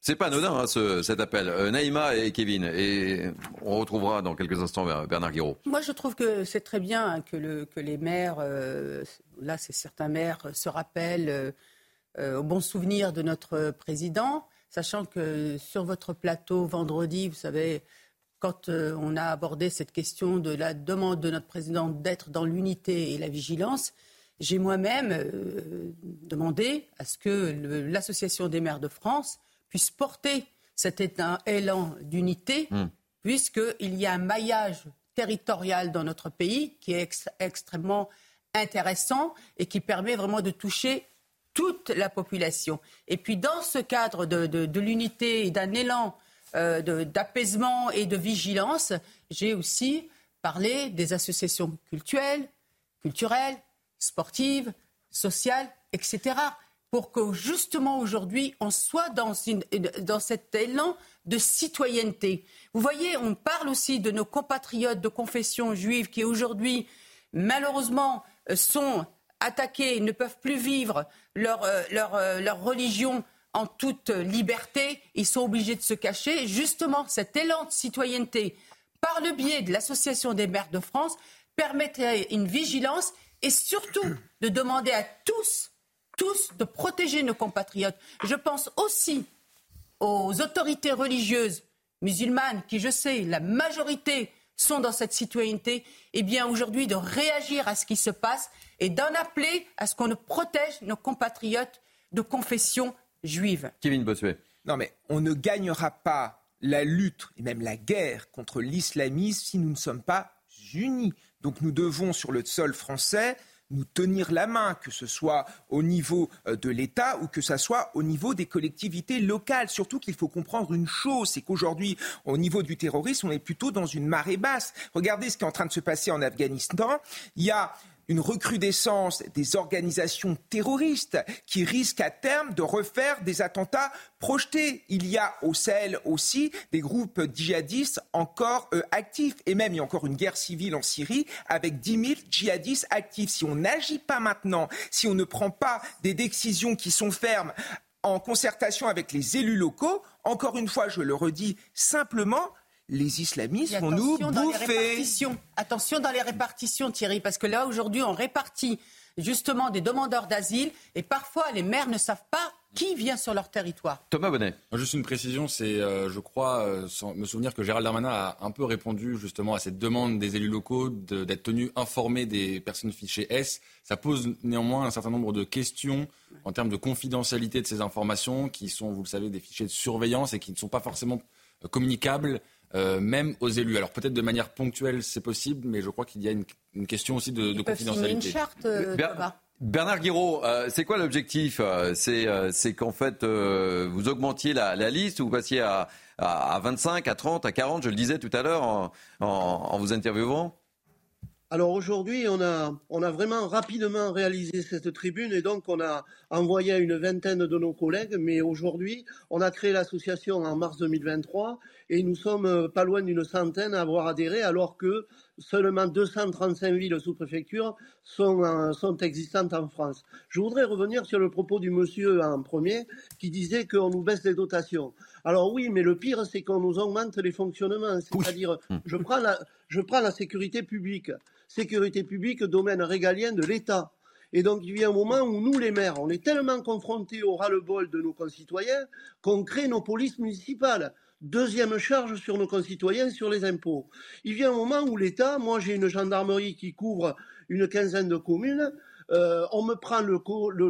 C'est pas anodin hein, cet appel. Euh, Naïma et Kevin, et on retrouvera dans quelques instants Bernard Guiraud. Moi, je trouve que c'est très bien que, le, que les maires, euh, là, c'est certains maires, se rappellent euh, au bon souvenir de notre président sachant que sur votre plateau vendredi, vous savez, quand euh, on a abordé cette question de la demande de notre président d'être dans l'unité et la vigilance, j'ai moi-même euh, demandé à ce que l'Association des maires de France puisse porter cet élan d'unité, hmm. puisqu'il y a un maillage territorial dans notre pays qui est extrêmement intéressant et qui permet vraiment de toucher toute la population. Et puis dans ce cadre de, l'unité et d'un élan euh, d'apaisement et de vigilance, j'ai aussi parlé des associations culturelles, culturelles, sportives, sociales, etc. Pour que justement aujourd'hui, on soit dans, dans cet élan de citoyenneté. Vous voyez, on parle aussi de nos compatriotes de confession juive qui aujourd'hui, malheureusement, sont attaqués, ne peuvent plus vivre leur, euh, euh, leur, religion en toute liberté, ils sont obligés de se cacher. Justement, cet élan de citoyenneté, par le biais de l'Association des maires de France, permettrait une vigilance et surtout de demander à tous, de protéger nos compatriotes. Je pense aussi aux autorités religieuses musulmanes, qui, je sais, la majorité sont dans cette citoyenneté, et eh bien aujourd'hui de réagir à ce qui se passe et d'en appeler à ce qu'on protège nos compatriotes de confession juive. Kevin Bossuet. Non mais on ne gagnera pas la lutte et même la guerre contre l'islamisme si nous ne sommes pas unis. Donc nous devons sur le sol français nous tenir la main, que ce soit au niveau euh, de l'État ou que ce soit au niveau des collectivités locales. Surtout qu'il faut comprendre une chose, c'est qu'aujourd'hui, au niveau du terrorisme, on est plutôt dans une marée basse. Regardez ce qui est en train de se passer en Afghanistan. Il y a une recrudescence des organisations terroristes qui risquent à terme de refaire des attentats projetés. Il y a au Sahel aussi des groupes djihadistes encore euh, actifs. Et même, il y a encore une guerre civile en Syrie avec 10 000 djihadistes actifs. Si on n'agit pas maintenant, si on ne prend pas des décisions qui sont fermes en concertation avec les élus locaux, encore une fois, je le redis simplement, les islamistes vont nous bouffer. Attention dans les répartitions, Thierry, parce que là, aujourd'hui, on répartit justement des demandeurs d'asile et parfois les maires ne savent pas qui vient sur leur territoire. Thomas Bonnet. Juste une précision, c'est, euh, je crois, euh, me souvenir que Gérald Darmanin a un peu répondu justement à cette demande des élus locaux d'être tenus informés des personnes fichées S. Ça pose néanmoins un certain nombre de questions en termes de confidentialité de ces informations qui sont, vous le savez, des fichiers de surveillance et qui ne sont pas forcément euh, communicables euh, même aux élus. Alors peut-être de manière ponctuelle, c'est possible, mais je crois qu'il y a une, question aussi de, de confidentialité. Une charte, euh, Bernard Guiraud, euh, c'est quoi l'objectif C'est qu'en fait, vous augmentiez la, liste, vous passiez à, à, 25, à 30, à 40, je le disais tout à l'heure en, en, vous interviewant alors aujourd'hui, on a, vraiment rapidement réalisé cette tribune et donc on a envoyé une vingtaine de nos collègues. Mais aujourd'hui, on a créé l'association en mars 2023 et nous sommes euh, pas loin d'une centaine à avoir adhéré alors que seulement 235 villes sous préfecture sont, euh, sont existantes en France. Je voudrais revenir sur le propos du monsieur en premier qui disait qu'on nous baisse les dotations. Alors oui, mais le pire, c'est qu'on nous augmente les fonctionnements. C'est-à-dire, hum. je prends, la, je prends la sécurité publique sécurité publique, domaine régalien de l'État. Et donc, il vient un moment où nous, les maires, on est tellement confrontés au ras-le-bol de nos concitoyens qu'on crée nos polices municipales. Deuxième charge sur nos concitoyens, sur les impôts. Il vient un moment où l'État, moi j'ai une gendarmerie qui couvre une quinzaine de communes, euh, on me prend le,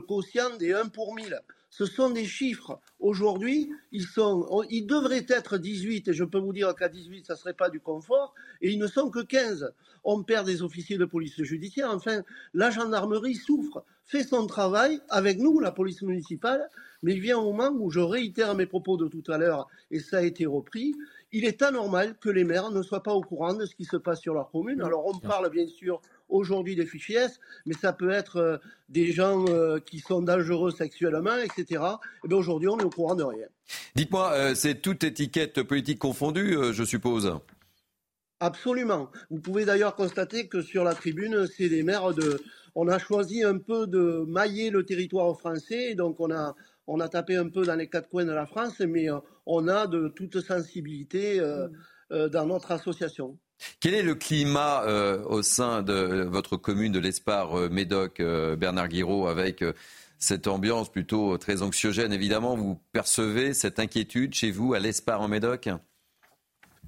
quotient des 1 pour 1000 ce sont des chiffres. Aujourd'hui, ils, sont, ils devraient être 18, et je peux vous dire qu'à 18, ça ne serait pas du confort, et ils ne sont que 15. On perd des officiers de police judiciaire. Enfin, la gendarmerie souffre, fait son travail avec nous, la police municipale, mais il vient un moment où je réitère mes propos de tout à l'heure, et ça a été repris, il est anormal que les maires ne soient pas au courant de ce qui se passe sur leur commune. Alors on parle bien sûr aujourd'hui des fichiers S, mais ça peut être euh, des gens euh, qui sont dangereux sexuellement, etc. Et eh bien aujourd'hui, on est au courant de rien. Dites-moi, euh, c'est toute étiquette politique confondue, je suppose? Absolument. Vous pouvez d'ailleurs constater que sur la tribune, c'est des maires de. On a choisi un peu de mailler le territoire français, donc on a on a tapé un peu dans les quatre coins de la France, mais on a de toute sensibilité mm. dans notre association. Quel est le climat euh, au sein de votre commune de l'Espar euh, Médoc, euh, Bernard Guiraud, avec cette ambiance plutôt très anxiogène Évidemment, vous percevez cette inquiétude chez vous à l'Espar en Médoc?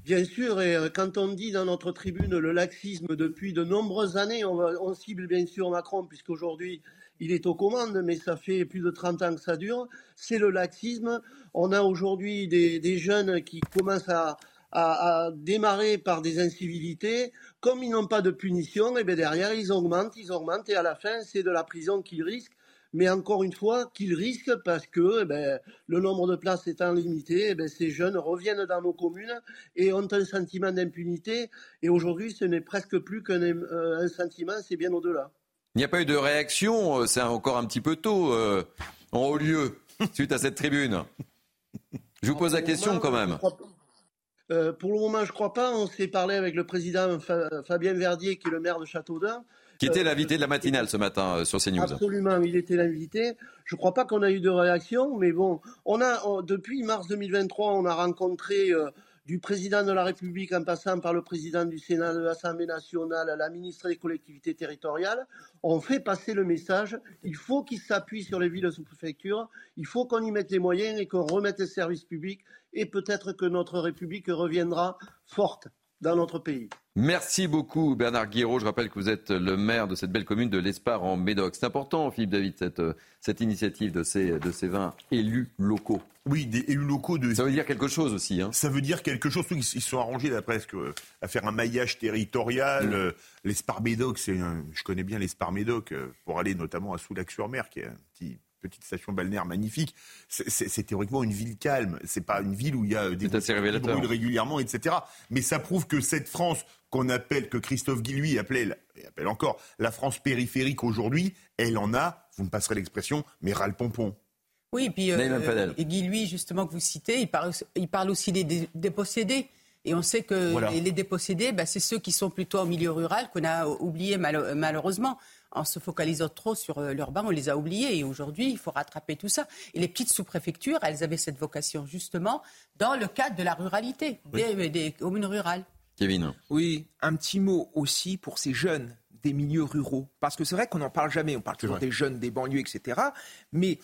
Bien sûr, et quand on dit dans notre tribune le laxisme depuis de nombreuses années, on, cible bien sûr Macron, puisqu'aujourd'hui il est aux commandes, mais ça fait plus de 30 ans que ça dure. C'est le laxisme. On a aujourd'hui des, jeunes qui commencent à, à, démarrer par des incivilités, comme ils n'ont pas de punition, et bien derrière ils augmentent, ils augmentent, et à la fin c'est de la prison qu'ils risquent. Mais encore une fois, qu'ils risquent parce que eh le nombre de places étant limité, eh ces jeunes reviennent dans nos communes et ont un sentiment d'impunité. Et aujourd'hui, ce n'est presque plus qu'un euh, sentiment, c'est bien au-delà. Il n'y a pas eu de réaction, euh, c'est encore un petit peu tôt euh, en haut lieu, suite à cette tribune? Je vous pose la question quand même. Euh, pour le moment, je ne crois pas. On s'est parlé avec le président Fabien Verdier, qui est le maire de Châteaudun. Qui était euh, l'invité de la matinale ce matin euh, sur CNews. Absolument, il était l'invité. Je ne crois pas qu'on a eu de réaction, mais bon, on a depuis mars 2023, on a rencontré du président de la République en passant par le président du Sénat, de l'Assemblée nationale, la ministre des collectivités territoriales, on fait passer le message. Il faut qu'ils s'appuient sur les villes sous préfecture. Il faut qu'on y mette les moyens et qu'on remette les services publics. Et peut-être que notre République reviendra forte. Dans notre pays. Merci beaucoup Bernard Guiraud. Je rappelle que vous êtes le maire de cette belle commune de l'Espar en Médoc. C'est important, Philippe David, cette, euh, cette initiative de ces, de ces 20 élus locaux. Oui, des élus locaux de. Ça veut dire quelque chose aussi. Hein. Ça veut dire quelque chose. Ils se sont arrangés d'après ce que, à faire un maillage territorial. Mm. Euh, L'Espar Médoc, c'est je connais bien l'Espar Médoc euh, pour aller notamment à Soulac-sur-Mer, qui est un petit petite station balnéaire magnifique. C'est théoriquement une ville calme. C'est pas une ville où il y a des qui brûlent régulièrement, etc. Mais ça prouve que cette France qu'on appelle, que Christophe Guilluy appelait, et appelle encore, la France périphérique aujourd'hui, elle en a, vous me passerez l'expression, mais ras le pompon. Oui, et puis euh, Guy justement, que vous citez, il parle, il parle aussi des dépossédés. Et on sait que les, dépossédés, bah, c'est ceux qui sont plutôt en milieu rural qu'on a oublié malheureusement en se focalisant trop sur euh, l'urbain, on les a oubliés. Et aujourd'hui, il faut rattraper tout ça. Et les petites sous-préfectures, elles avaient cette vocation justement dans le cadre de la ruralité, des, communes rurales. Kevin. Oui, un petit mot aussi pour ces jeunes des milieux ruraux. Parce que c'est vrai qu'on n'en parle jamais. On parle toujours des jeunes des banlieues, etc. Mais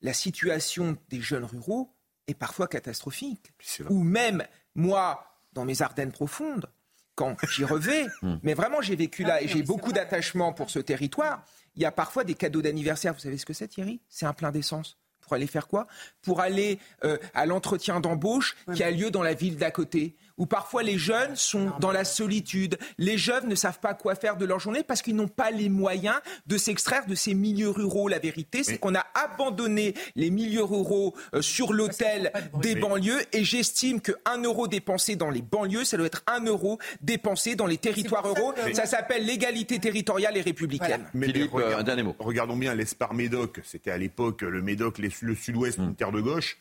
la situation des jeunes ruraux est parfois catastrophique. Ou même, moi, dans mes Ardennes profondes, quand j'y revais, hmm. mais vraiment j'ai vécu là ah et j'ai beaucoup d'attachement pour ce territoire. Il y a parfois des cadeaux d'anniversaire. Vous savez ce que c'est, Thierry? C'est un plein d'essence. Pour aller faire quoi? Pour aller euh, à l'entretien d'embauche qui a lieu dans la ville d'à côté où parfois les jeunes sont dans la solitude. Les jeunes ne savent pas quoi faire de leur journée parce qu'ils n'ont pas les moyens de s'extraire de ces milieux ruraux. La vérité, c'est qu'on a abandonné les milieux ruraux euh, sur l'autel des banlieues et j'estime qu'un euro dépensé dans les banlieues, ça doit être un euro dépensé dans les territoires ruraux. Ça s'appelle l'égalité territoriale et républicaine. Mais Philippe, euh, un dernier mot. Regardons bien l'Espar Médoc. C'était à l'époque le Médoc, le sud-ouest, une terre de gauche.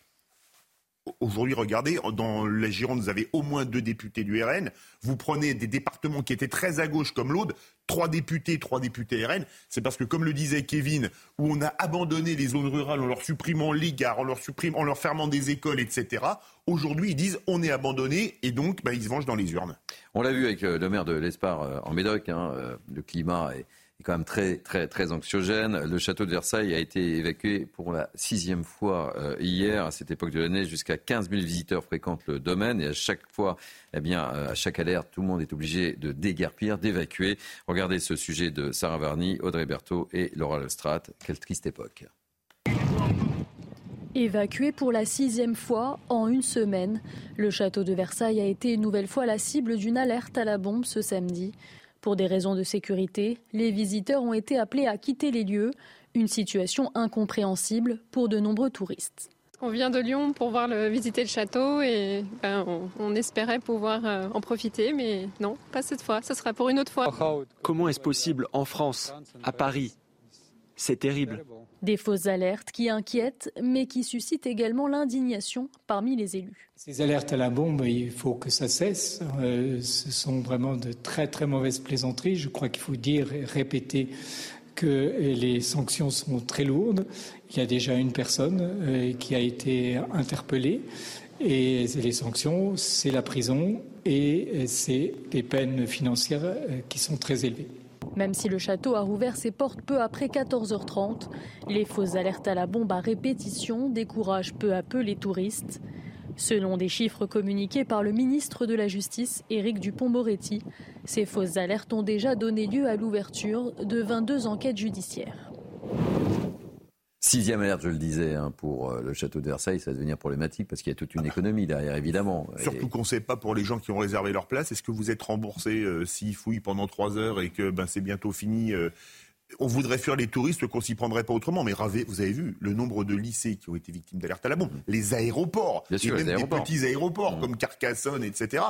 Aujourd'hui, regardez, dans la Gironde, vous avez au moins deux députés du RN. Vous prenez des départements qui étaient très à gauche comme l'Aude, trois députés, trois députés RN. C'est parce que, comme le disait Kevin, où on a abandonné les zones rurales en leur supprimant les gares, en leur, supprimant, en leur fermant des écoles, etc. Aujourd'hui, ils disent on est abandonné et donc bah, ils se vengent dans les urnes. On l'a vu avec euh, le maire de l'Espar euh, en Médoc. Hein, euh, le climat est est quand même très, très, très anxiogène. Le château de Versailles a été évacué pour la sixième fois euh, hier. À cette époque de l'année, jusqu'à 15 000 visiteurs fréquentent le domaine et à chaque fois, eh bien, euh, à chaque alerte, tout le monde est obligé de déguerpir, d'évacuer. Regardez ce sujet de Sarah Varny, Audrey Berthaud et Laura Lestrade. Quelle triste époque. Évacué pour la sixième fois en une semaine, le château de Versailles a été une nouvelle fois la cible d'une alerte à la bombe ce samedi. Pour des raisons de sécurité, les visiteurs ont été appelés à quitter les lieux, une situation incompréhensible pour de nombreux touristes. On vient de Lyon pour voir le, visiter le château et ben, on, espérait pouvoir euh, en profiter, mais non, pas cette fois. Ce sera pour une autre fois. Comment est-ce possible en France, à Paris C'est terrible. Des fausses alertes qui inquiètent, mais qui suscitent également l'indignation parmi les élus. Ces alertes à la bombe, il faut que ça cesse. Euh, ce sont vraiment de très très mauvaises plaisanteries. Je crois qu'il faut dire et répéter que les sanctions sont très lourdes. Il y a déjà une personne euh, qui a été interpellée. Et les sanctions, c'est la prison et c'est des peines financières euh, qui sont très élevées. Même si le château a rouvert ses portes peu après 14h30, les fausses alertes à la bombe à répétition découragent peu à peu les touristes. Selon des chiffres communiqués par le ministre de la Justice, Éric Dupont-Moretti, ces fausses alertes ont déjà donné lieu à l'ouverture de 22 enquêtes judiciaires. Sixième alerte, je le disais, hein, pour euh, le château de Versailles, ça va devenir problématique parce qu'il y a toute une économie derrière, évidemment. Surtout qu'on ne sait pas pour les gens qui ont réservé leur place, est-ce que vous êtes remboursé euh, s'ils fouillent pendant trois heures et que ben, c'est bientôt fini euh, on voudrait faire les touristes qu'on s'y prendrait pas autrement. Mais vous avez vu le nombre de lycées qui ont été victimes d'alerte à la bombe, les aéroports, Bien sûr, les même petits aéroports mmh. comme Carcassonne, etc.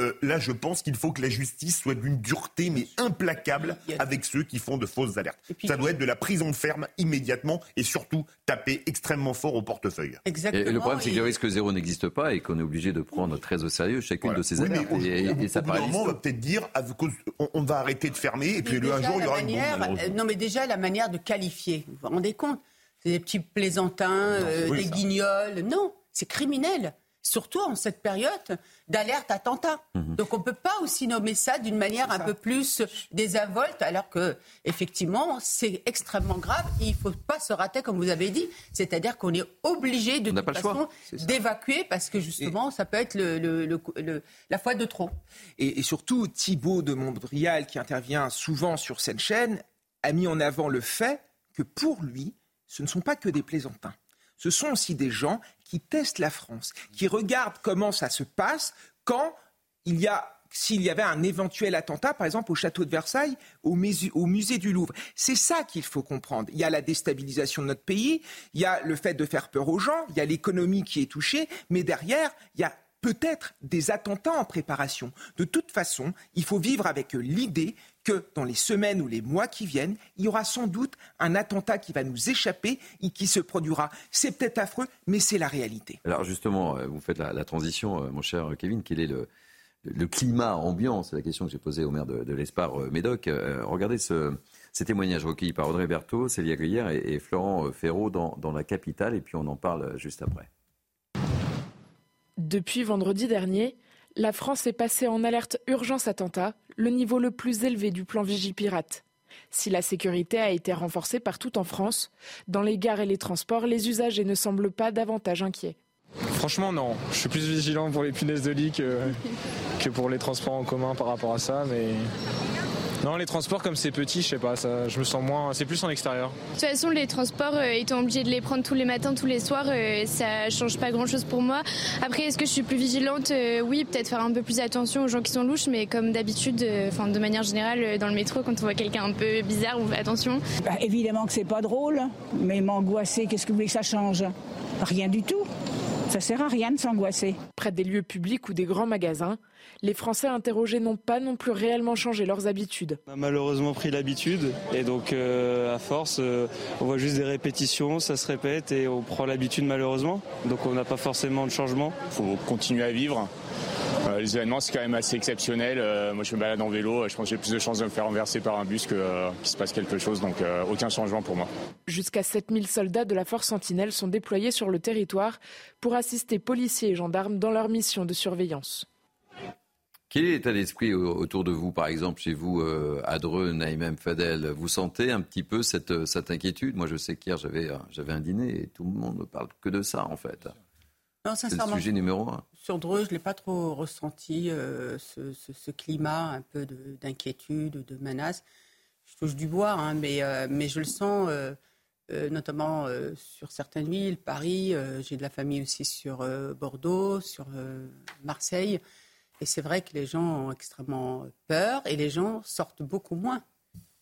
Euh, là, je pense qu'il faut que la justice soit d'une dureté, mais implacable, avec ceux qui font de fausses alertes. Ça doit être de la prison ferme immédiatement et surtout taper extrêmement fort au portefeuille. Exactement. Et le problème, c'est que le risque zéro n'existe pas et qu'on est obligé de prendre très au sérieux chacune de ces alertes. et, ça on va peut-être dire, on, va arrêter de fermer et puis le un jour, il y aura une bombe. Non, mais déjà, la manière de qualifier, vous vous rendez compte? C'est des petits plaisantins, euh, des guignols. Non, c'est criminel. Surtout en cette période d'alerte attentat. Mhm. Donc on ne peut pas aussi nommer ça d'une manière un peu plus désinvolte, alors que effectivement c'est extrêmement grave et il ne faut pas se rater, comme vous avez dit. C'est-à-dire qu'on est obligé de toute façon d'évacuer parce que justement ça peut être le, la foi de trop. Et, surtout Thibault de Montbrial, qui intervient souvent sur cette chaîne, a mis en avant le fait que pour lui, ce ne sont pas que des plaisantins ce sont aussi des gens qui testent la France, qui regardent comment ça se passe quand il y a s'il y avait un éventuel attentat, par exemple au château de Versailles, au au musée du Louvre. C'est ça qu'il faut comprendre. Il y a la déstabilisation de notre pays, il y a le fait de faire peur aux gens, il y a l'économie qui est touchée, mais derrière, il y a peut-être des attentats en préparation. De toute façon, il faut vivre avec l'idée que dans les semaines ou les mois qui viennent, il y aura sans doute un attentat qui va nous échapper et qui se produira. C'est peut-être affreux, mais c'est la réalité. Alors justement, euh, vous faites la, transition, euh, mon cher Kevin. Quel est le, climat ambiant C'est la question que j'ai posée au maire de, l'Espar, euh, Médoc. regardez ce, ces témoignages recueillis par Audrey Berthaud, Célia Gruyère et, Florent Ferraud dans, dans la capitale, et puis on en parle juste après. Depuis vendredi dernier, la France est passée en alerte urgence attentat, le niveau le plus élevé du plan Vigipirate. Si la sécurité a été renforcée partout en France, dans les gares et les transports, les usagers ne semblent pas davantage inquiets. Franchement, non. Je suis plus vigilant pour les punaises de lit que, que pour les transports en commun par rapport à ça, mais non, les transports, comme c'est petit, je sais pas, ça, je me sens moins. C'est plus en extérieur. De toute façon, les transports, euh, étant obligé de les prendre tous les matins, tous les soirs, euh, ça change pas grand chose pour moi. Après, est-ce que je suis plus vigilante? Euh, Oui, peut-être faire un peu plus attention aux gens qui sont louches, mais comme d'habitude, enfin, de manière générale, dans le métro, quand on voit quelqu'un un peu bizarre, on fait attention. Bah, évidemment que c'est pas drôle, mais m'angoisser, qu'est-ce que vous voulez que ça change? Rien du tout. Ça sert à rien de s'angoisser. Près des lieux publics ou des grands magasins, les Français interrogés n'ont pas non plus réellement changé leurs habitudes. On a malheureusement pris l'habitude et donc euh, à force, euh, on voit juste des répétitions, ça se répète et on prend l'habitude malheureusement. Donc on n'a pas forcément de changement. Il faut continuer à vivre. Euh, les événements, c'est quand même assez exceptionnel. moi, je me balade en vélo. Je pense que j'ai plus de chances de me faire renverser par un bus qu'il se passe quelque chose. Donc, aucun changement pour moi. Jusqu'à 7000 soldats de la force Sentinelle sont déployés sur le territoire pour assister policiers et gendarmes dans leur mission de surveillance. Quel est l'état d'esprit autour de vous, par exemple, chez vous, euh, Adreux, Naïmem, Fadel? Vous sentez un petit peu cette, cette inquiétude? Moi, je sais qu'hier, j'avais, j'avais un dîner et tout le monde ne parle que de ça, en fait. Non, C'est le sujet numéro un. Sur Dreux, je ne l'ai pas trop ressenti, euh, ce, ce, climat un peu d'inquiétude, de, menace. Je touche du bois, hein, mais, euh, mais je le sens notamment sur certaines villes, Paris, j'ai de la famille aussi sur Bordeaux, sur Marseille. Et c'est vrai que les gens ont extrêmement peur et les gens sortent beaucoup moins.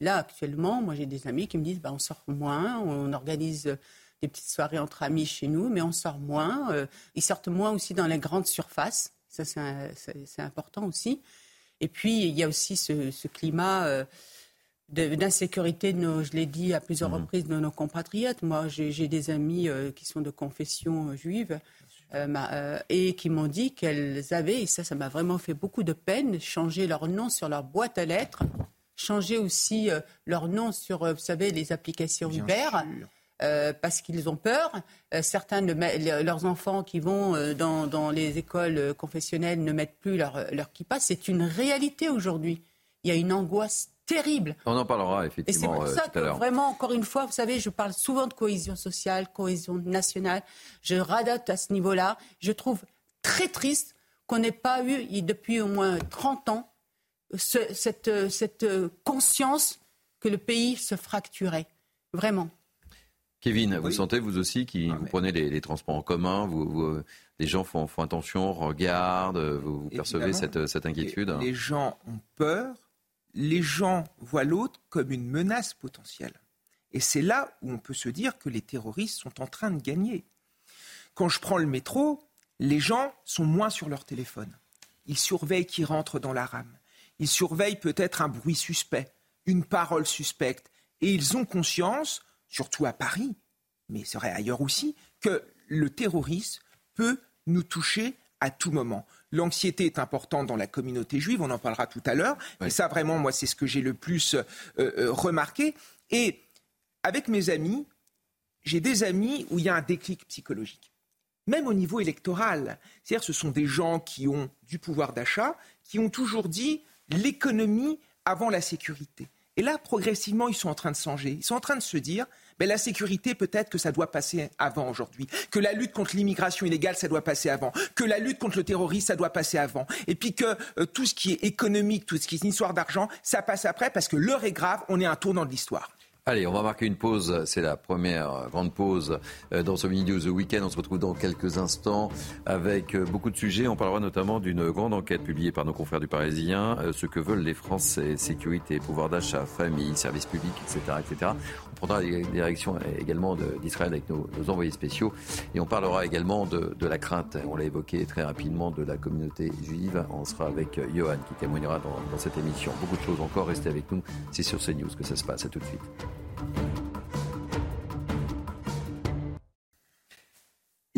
Là, actuellement, moi j'ai des amis qui me disent bah, on sort moins, on organise des petites soirées entre amis chez nous, mais on sort moins. Euh, ils sortent moins aussi dans les grandes surfaces. Ça, c'est important aussi. Et puis, il y a aussi ce, climat euh, d'insécurité, je l'ai dit à plusieurs mmh. reprises, de nos compatriotes. Moi, j'ai des amis euh, qui sont de confession juive euh, euh, et qui m'ont dit qu'elles avaient, et ça, ça m'a vraiment fait beaucoup de peine, changé leur nom sur leur boîte à lettres, changer aussi euh, leur nom sur, vous savez, les applications Uber. parce qu'ils ont peur. certains, leurs enfants qui vont dans, les écoles confessionnelles ne mettent plus leur, leur kippa. C'est une réalité aujourd'hui. Il y a une angoisse terrible. On en parlera effectivement. Et c'est pour euh, ça que vraiment, encore une fois, vous savez, je parle souvent de cohésion sociale, cohésion nationale. Je radote à ce niveau-là. Je trouve très triste qu'on n'ait pas eu, depuis au moins 30 ans, cette, cette conscience que le pays se fracturait. Vraiment. Kevin, vous sentez vous aussi qui vous prenez les, transports en commun, vous, les gens font, font, attention, regardent, vous, percevez cette, cette, inquiétude? Les gens ont peur, les gens voient l'autre comme une menace potentielle. Et c'est là où on peut se dire que les terroristes sont en train de gagner. Quand je prends le métro, les gens sont moins sur leur téléphone. Ils surveillent qui rentre dans la rame. Ils surveillent peut-être un bruit suspect, une parole suspecte. Et ils ont conscience, surtout à Paris, mais serait ailleurs aussi, que le terrorisme peut nous toucher à tout moment. L'anxiété est importante dans la communauté juive, on en parlera tout à l'heure. Et ça, vraiment, moi, c'est ce que j'ai le plus euh, euh, remarqué. Et avec mes amis, j'ai des amis où il y a un déclic psychologique. même au niveau électoral. C'est-à-dire ce sont des gens qui ont du pouvoir d'achat, qui ont toujours dit l'économie avant la sécurité. Et là, progressivement, ils sont en train de changer. Ils sont en train de se dire, ben, la sécurité, peut-être que ça doit passer avant aujourd'hui. Que la lutte contre l'immigration illégale, ça doit passer avant. Que la lutte contre le terrorisme, ça doit passer avant. Et puis que euh, tout ce qui est économique, tout ce qui est une histoire d'argent, ça passe après parce que l'heure est grave, on est à un tournant de l'histoire. Allez, on va marquer une pause. C'est la première grande pause euh, dans ce mini news Weekend. On se retrouve dans quelques instants avec euh, beaucoup de sujets. On parlera notamment d'une grande enquête publiée par nos confrères du Parisien, euh, ce que veulent les Français, sécurité, pouvoir d'achat, famille, services publics, etc., etc. On prendra des directions également d'Israël avec nos, envoyés spéciaux et on parlera également de, la crainte. On l'a évoqué très rapidement de la communauté juive. On sera avec Johan qui témoignera dans, dans cette émission. Beaucoup de choses encore. Restez avec nous. C'est sur CNews que ça se passe. À tout de suite.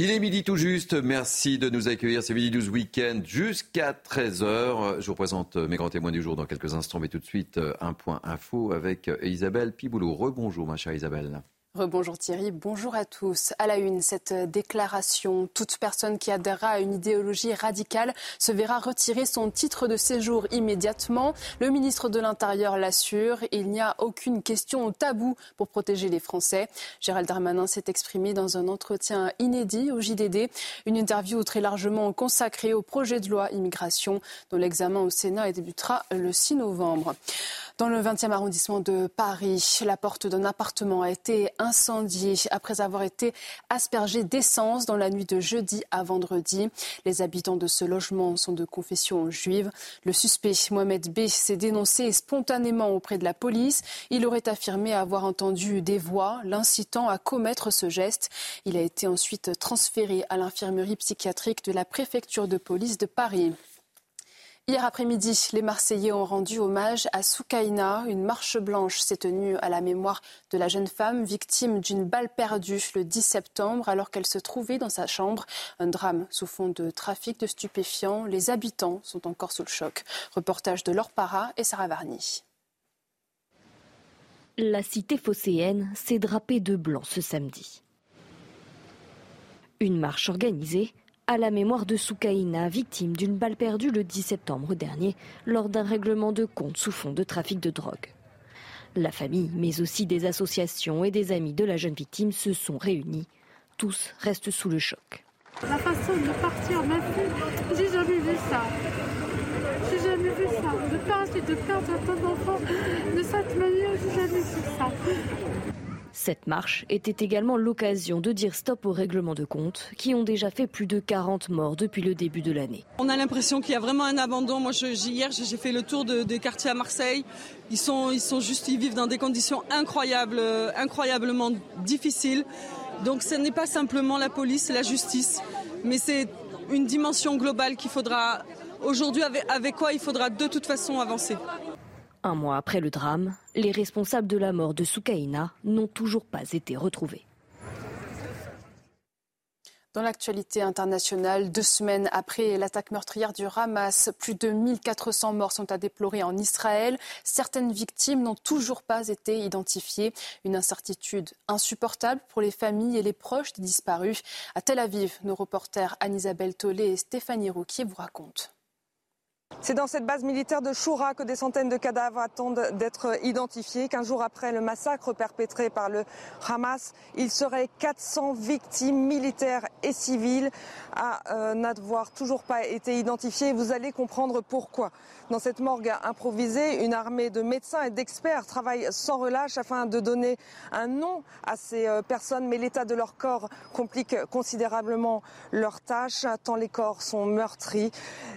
Il est midi tout juste. Merci de nous accueillir. C'est midi 12 week-end jusqu'à 13h. Je vous présente mes grands témoins du jour dans quelques instants, mais tout de suite, un point info avec Isabelle Piboulot. Rebonjour, ma chère Isabelle. Rebonjour Thierry, bonjour à tous. À la une, cette déclaration. Toute personne qui adhérera à une idéologie radicale se verra retirer son titre de séjour immédiatement. Le ministre de l'Intérieur l'assure. Il n'y a aucune question tabou pour protéger les Français. Gérald Darmanin s'est exprimé dans un entretien inédit au JDD. Une interview très largement consacrée au projet de loi immigration dont l'examen au Sénat débutera le 6 novembre. Dans le 20e arrondissement de Paris, la porte d'un appartement a été incendiée après avoir été aspergée d'essence dans la nuit de jeudi à vendredi. Les habitants de ce logement sont de confession juive. Le suspect, Mohamed B, s'est dénoncé spontanément auprès de la police. Il aurait affirmé avoir entendu des voix l'incitant à commettre ce geste. Il a été ensuite transféré à l'infirmerie psychiatrique de la préfecture de police de Paris. Hier après-midi, les Marseillais ont rendu hommage à Soukaina. Une marche blanche s'est tenue à la mémoire de la jeune femme victime d'une balle perdue le 10 septembre alors qu'elle se trouvait dans sa chambre. Un drame sous fond de trafic de stupéfiants. Les habitants sont encore sous le choc. Reportage de Laure Para et Sarah Varny. La cité phocéenne s'est drapée de blanc ce samedi. Une marche organisée à la mémoire de Soukaina, victime d'une balle perdue le 10 septembre dernier lors d'un règlement de compte sous fond de trafic de drogue. La famille, mais aussi des associations et des amis de la jeune victime se sont réunis. Tous restent sous le choc. La façon de partir, ma fille, j'ai jamais vu ça. J'ai jamais vu ça. De perdre de perdre un d'enfant de cette manière, j'ai jamais vu ça. Cette marche était également l'occasion de dire stop aux règlements de compte qui ont déjà fait plus de 40 morts depuis le début de l'année. On a l'impression qu'il y a vraiment un abandon. Moi, hier, j'ai fait le tour des quartiers à Marseille. Ils sont, ils sont juste, ils vivent dans des conditions incroyables, euh, incroyablement difficiles. Donc, ce n'est pas simplement la police et la justice, mais c'est une dimension globale qu'il faudra aujourd'hui, avec quoi il faudra de toute façon avancer. Un mois après le drame, les responsables de la mort de Soukaina n'ont toujours pas été retrouvés. Dans l'actualité internationale, deux semaines après l'attaque meurtrière du Hamas, plus de 1400 morts sont à déplorer en Israël. Certaines victimes n'ont toujours pas été identifiées. Une incertitude insupportable pour les familles et les proches des disparus. À Tel Aviv, nos reporters Anne-Isabelle Tollet et Stéphanie Rouquier vous racontent. C'est dans cette base militaire de Choura que des centaines de cadavres attendent d'être identifiés. Qu'un jour après le massacre perpétré par le Hamas, il serait 400 victimes militaires et civiles à euh, n'avoir toujours pas été identifiées. Vous allez comprendre pourquoi. Dans cette morgue improvisée, une armée de médecins et d'experts travaille sans relâche afin de donner un nom à ces euh, personnes, mais l'état de leur corps complique considérablement leur tâche, tant les corps sont meurtris,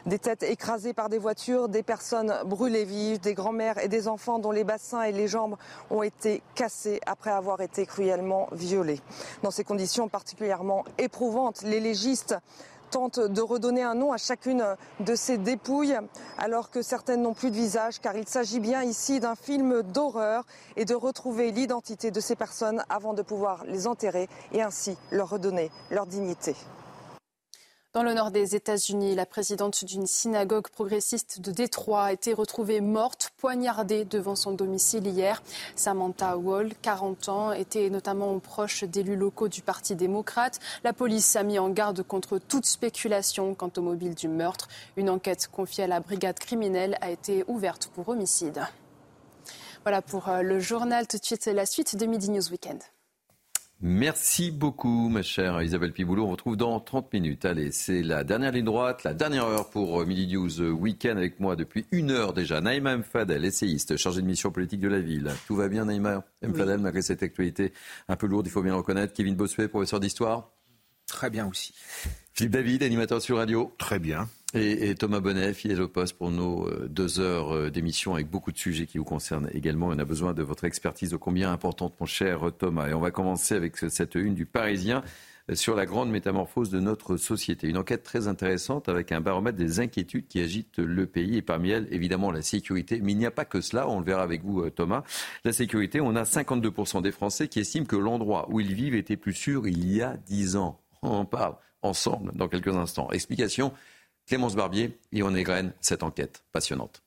des têtes écrasées par des voitures, des personnes brûlées vives, des grands-mères et des enfants dont les bassins et les jambes ont été cassés après avoir été cruellement violés. Dans ces conditions particulièrement éprouvantes, les légistes tente de redonner un nom à chacune de ces dépouilles, alors que certaines n'ont plus de visage, car il s'agit bien ici d'un film d'horreur et de retrouver l'identité de ces personnes avant de pouvoir les enterrer et ainsi leur redonner leur dignité. Dans le nord des États-Unis, la présidente d'une synagogue progressiste de Détroit a été retrouvée morte, poignardée devant son domicile hier. Samantha Wall, 40 ans, était notamment proche d'élus locaux du Parti démocrate. La police a mis en garde contre toute spéculation quant au mobile du meurtre. Une enquête confiée à la brigade criminelle a été ouverte pour homicide. Voilà pour euh, le journal. Tout de suite, la suite de Midi News Weekend. Merci beaucoup, ma chère Isabelle Piboulot. On vous retrouve dans 30 minutes. Allez, c'est la dernière ligne droite, la dernière heure pour euh, Midi News euh, Weekend avec moi depuis une heure déjà. Naïma Mfadel, essayiste, chargé de mission politique de la ville. Tout va bien, Naïma Mfadel, malgré cette actualité un peu lourde, il faut bien le reconnaître. Kevin Bossuet, professeur d'histoire. Très bien aussi. Philippe David, animateur sur radio. Très bien. Et, Thomas Bonnet, fidèle au poste pour nos euh, deux heures euh, d'émission avec beaucoup de sujets qui vous concernent également. On a besoin de votre expertise ô combien importante, mon cher Thomas. Et on va commencer avec cette une du Parisien euh, sur la grande métamorphose de notre société. Une enquête très intéressante avec un baromètre des inquiétudes qui agitent le pays et parmi elles, évidemment, la sécurité. Mais il n'y a pas que cela, on le verra avec vous, Thomas. La sécurité, on a 52% des Français qui estiment que l'endroit où ils vivent était plus sûr il y a 10 ans. On en parle ensemble dans quelques instants. Explication Clémence Barbier et on égrène cette enquête passionnante.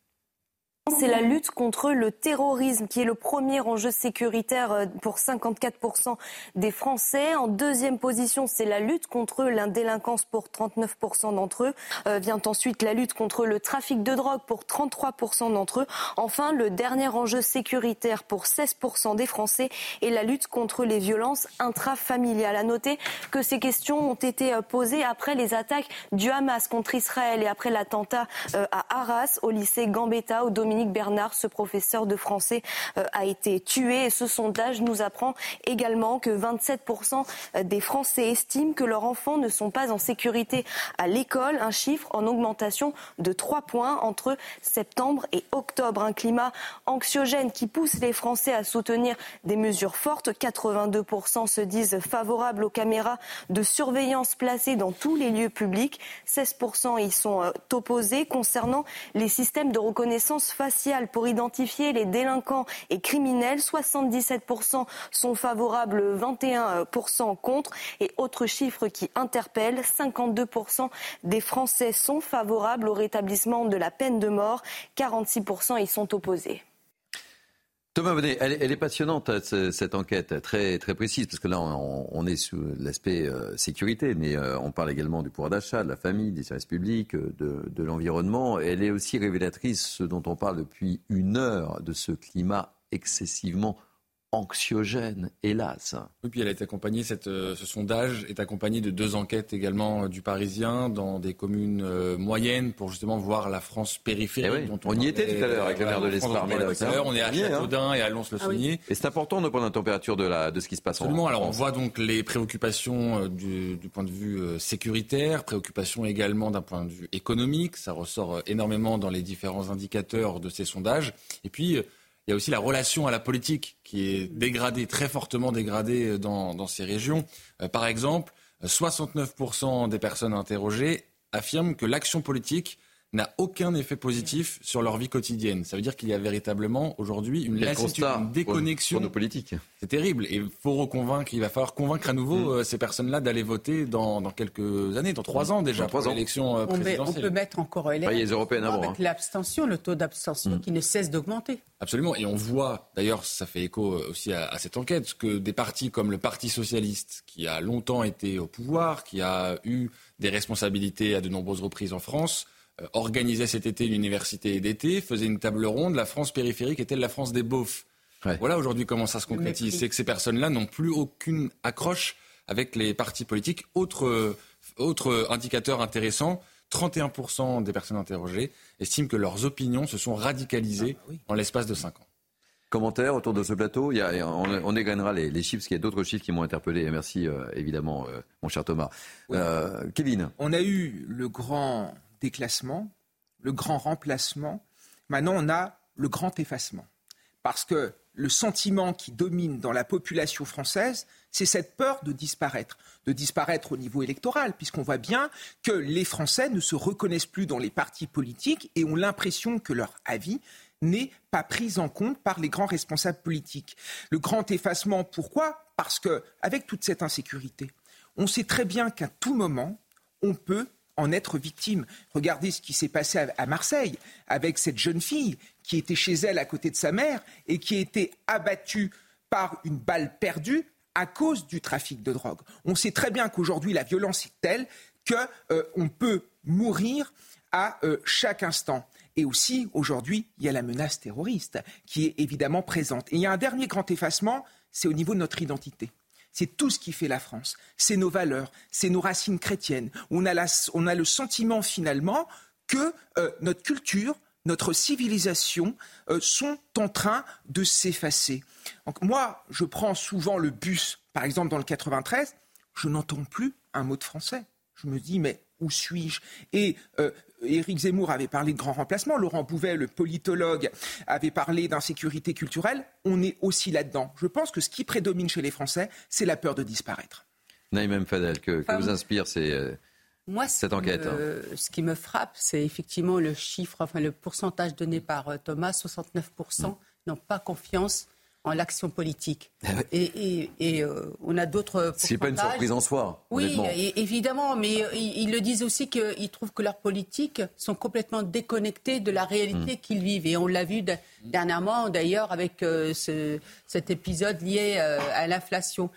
C'est la lutte contre le terrorisme qui est le premier enjeu sécuritaire euh, pour 54% des Français. En deuxième position, c'est la lutte contre la délinquance pour 39% d'entre eux. Euh, vient ensuite la lutte contre le trafic de drogue pour 33% d'entre eux. Enfin, le dernier enjeu sécuritaire pour 16% des Français est la lutte contre les violences intrafamiliales. À noter que ces questions ont été euh, posées après les attaques du Hamas contre Israël et après l'attentat à Arras, au lycée Gambetta, au Dominique Dominique Bernard, ce professeur de français, euh, a été tué. Et ce sondage nous apprend également que 27% des Français estiment que leurs enfants ne sont pas en sécurité à l'école, un chiffre en augmentation de 3 points entre septembre et octobre. Un climat anxiogène qui pousse les Français à soutenir des mesures fortes. 82% se disent favorables aux caméras de surveillance placées dans tous les lieux publics. 16% y sont euh, opposés concernant les systèmes de reconnaissance faciale pour identifier les délinquants et criminels. 77% sont favorables, 21% contre. Et autre chiffre qui interpelle, 52% des Français sont favorables au rétablissement de la peine de mort. 46% y sont opposés. Thomas Bonnet, elle, est passionnante cette enquête, très très précise, parce que là on, est sous l'aspect euh, sécurité, mais euh, on parle également du pouvoir d'achat, de la famille, des services publics, euh, de, de l'environnement. Elle est aussi révélatrice, ce dont on parle depuis une heure, de ce climat excessivement anxiogène, hélas. Oui, puis elle est accompagnée, cette, euh, ce sondage est accompagné de deux enquêtes également euh, du Parisien dans des communes euh, moyennes pour justement voir la France périphérique. Eh on, y était tout à l'heure avec la maire de l'Esparme. On est à hein. Châteaudun et à Lons-le-Saunier. Ah et c'est important de prendre la température de, la, de ce qui se passe Absolument. en Alors on voit donc les préoccupations du, du point de vue sécuritaire, préoccupations également d'un point de vue économique. Ça ressort énormément dans les différents indicateurs de ces sondages. Et puis il y a aussi la relation à la politique qui est dégradée, très fortement dégradée dans, ces régions. Euh, par exemple, 69% des personnes interrogées affirment que l'action politique n'a aucun effet positif sur leur vie quotidienne. Ça veut dire qu'il y a véritablement aujourd'hui une lassitude, une déconnexion. Pour, nos politiques. C'est terrible. Et il faut reconvaincre, il va falloir convaincre à nouveau mm. euh, ces personnes-là d'aller voter dans, quelques années, dans trois ans déjà, pour l'élection euh, présidentielle. On peut mettre encore LR les européennes avant, avec hein. l'abstention, le taux d'abstention mm. qui ne cesse d'augmenter. Absolument. Et on voit, d'ailleurs, ça fait écho euh, aussi à, à, cette enquête, que des partis comme le Parti socialiste, qui a longtemps été au pouvoir, qui a eu des responsabilités à de nombreuses reprises en France, euh, organisait cet été une université d'été, faisait une table ronde. La France périphérique était la France des beaufs. Voilà aujourd'hui comment ça se concrétise. C'est que ces personnes-là n'ont plus aucune accroche avec les partis politiques. Autre, autre indicateur intéressant, 31% des personnes interrogées estiment que leurs opinions se sont radicalisées ah, bah en l'espace de 5 ans. Commentaire autour de ce plateau il y a, on, on, égrènera les, les, chiffres, parce qu'il y a d'autres chiffres qui m'ont interpellé. Merci euh, évidemment, euh, mon cher Thomas. Kevin On a eu le grand déclassement, le grand remplacement. Maintenant, on a le grand effacement. Parce que le sentiment qui domine dans la population française, c'est cette peur de disparaître, de disparaître au niveau électoral, puisqu'on voit bien que les Français ne se reconnaissent plus dans les partis politiques et ont l'impression que leur avis n'est pas pris en compte par les grands responsables politiques. Le grand effacement, pourquoi? Parce que avec toute cette insécurité, on sait très bien qu'à tout moment, on peut en être victime. Regardez ce qui s'est passé à Marseille avec cette jeune fille qui était chez elle à côté de sa mère et qui a été abattue par une balle perdue à cause du trafic de drogue. On sait très bien qu'aujourd'hui la violence est telle qu'on euh, peut mourir à euh, chaque instant. Et aussi, aujourd'hui, il y a la menace terroriste qui est évidemment présente. Et il y a un dernier grand effacement, c'est au niveau de notre identité. C'est tout ce qui fait la France. C'est nos valeurs, c'est nos racines chrétiennes. On a, le sentiment finalement que euh, notre culture, notre civilisation euh, sont en train de s'effacer. moi, je prends souvent le bus, par exemple dans le 93, je n'entends plus un mot de français. Je me dis, mais où suis-je? Et euh, Éric Zemmour avait parlé de grand remplacement, Laurent Bouvet, le politologue, avait parlé d'insécurité culturelle. On est aussi là-dedans. Je pense que ce qui prédomine chez les Français, c'est la peur de disparaître. Naïm Fadel, que, que vous inspire euh, moi, cette enquête hein? Ce qui me frappe, c'est effectivement le chiffre, enfin le pourcentage donné par euh, Thomas, 69% mm. n'ont pas confiance en l'action politique. Ah et, euh, on a d'autres. C'est pas une surprise en soi. Oui, évidemment, mais euh, ils, le disent aussi qu'ils trouvent que leurs politiques sont complètement déconnectées de la réalité hmm. qu'ils vivent. Et on l'a vu dernièrement, d'ailleurs, avec euh, cet épisode lié à l'inflation.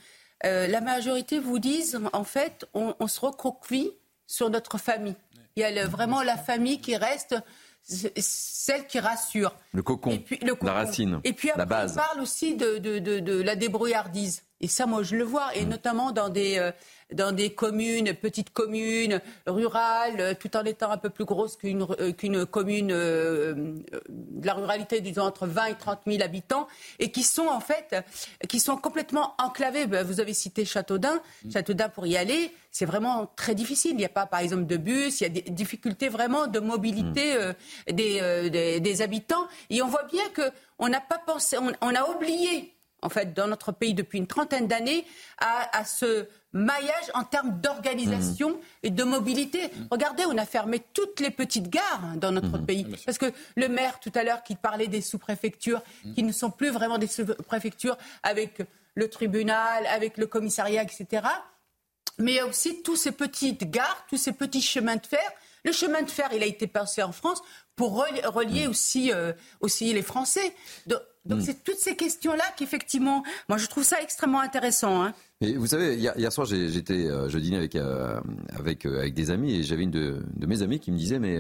la majorité vous disent, en fait, on, on se recroqueville sur notre famille. Il y a vraiment la famille qui reste celle qui rassure. Le cocon, la racine, et puis après, la base. On parle aussi de, de, de, la débrouillardise. Et ça, moi, je le vois, et mm. notamment dans des, euh, dans des communes, petites communes, rurales, euh, tout en étant un peu plus grosses qu'une euh, qu'une commune de la ruralité, disons entre 20 et 30 000 habitants, et qui sont en fait, qui sont complètement enclavés. Ben, vous avez cité Châteaudun. Mm. Châteaudun, pour y aller, c'est vraiment très difficile. Il n'y a pas, par exemple, de bus, il y a des difficultés vraiment de mobilité mm. des, des, habitants. Et on voit bien qu'on n'a pas pensé, on a oublié en fait, dans notre pays depuis une trentaine d'années, à, ce maillage en termes d'organisation mmh. et de mobilité. Mmh. Regardez, on a fermé toutes les petites gares hein, dans notre mmh. pays. Parce que le maire, tout à l'heure, qui parlait des sous-préfectures, qui ne sont plus vraiment des sous-préfectures avec le tribunal, avec le commissariat, etc. Mais il y a aussi tous ces petites gares, tous ces petits chemins de fer. Le chemin de fer, il a été pensé en France pour relier aussi, euh, aussi les Français. Donc, mm. c'est toutes ces questions-là qu'effectivement, moi je trouve ça extrêmement intéressant. Hein. Et vous savez, hier, soir, j'étais, euh, je dînais avec euh, avec avec des amis et j'avais une de, mes amies qui me disait mais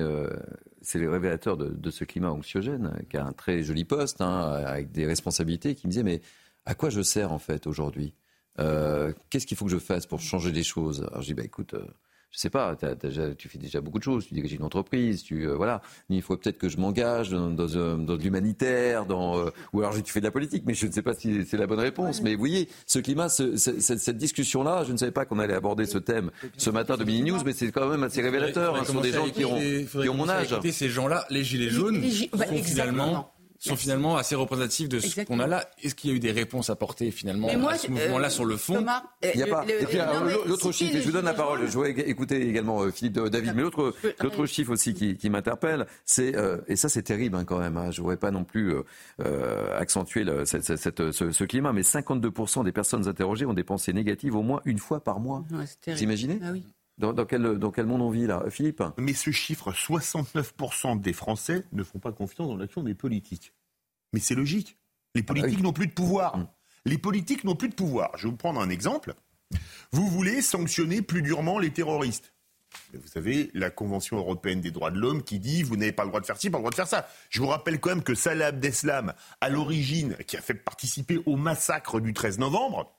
c'est le révélateur de, ce climat anxiogène, qui a un très joli poste hein, avec des responsabilités, qui me disait mais à quoi je sers en fait aujourd'hui? Qu'est-ce qu'il faut que je fasse pour changer les choses? Alors je dis bah écoute je sais pas, tu fais déjà beaucoup de choses, tu diriges une entreprise, tu euh, voilà. Il faut peut-être que je m'engage dans, dans, euh, dans, l'humanitaire, dans euh, ou alors tu fais de la politique, mais je ne sais pas si c'est la bonne réponse. Mais vous voyez, ce climat, ce, cette discussion-là, je ne savais pas qu'on allait aborder ce thème ce matin de Mini News, mais c'est quand même assez révélateur. Hein, ce sont des gens qui ont, qui ont mon âge. Ces gens-là, les gilets jaunes, bah, finalement sont finalement assez représentatifs de ce qu'on a là. Est-ce qu'il y a eu des réponses apportées finalement à ce mouvement-là euh, sur le fond? Il n'y a pas. et puis l'autre chiffre, je vous donne la parole. Je voudrais écouter également euh, Philippe David, mais l'autre l'autre chiffre aussi qui, qui m'interpelle, c'est euh, et ça c'est terrible hein, quand même. Hein, je ne voudrais pas non plus accentuer le, cette, cette, ce, ce, climat, mais 52% des personnes interrogées ont des pensées négatives au moins une fois par mois. Vous imaginez? Ah oui. Dans, dans, quel, dans, quel, monde on vit là Philippe? Mais ce chiffre, 69% des Français ne font pas confiance dans l'action des politiques. Mais c'est logique. Les ah bah politiques n'ont plus de pouvoir. Mm. Les politiques n'ont plus de pouvoir. Je vais vous prendre un exemple. Vous voulez sanctionner plus durement les terroristes. Vous savez, la Convention européenne des droits de l'homme qui dit vous n'avez pas le droit de faire ci, pas le droit de faire ça. Je vous rappelle quand même que Salah Abdeslam, à l'origine, qui a fait participer au massacre du 13 novembre,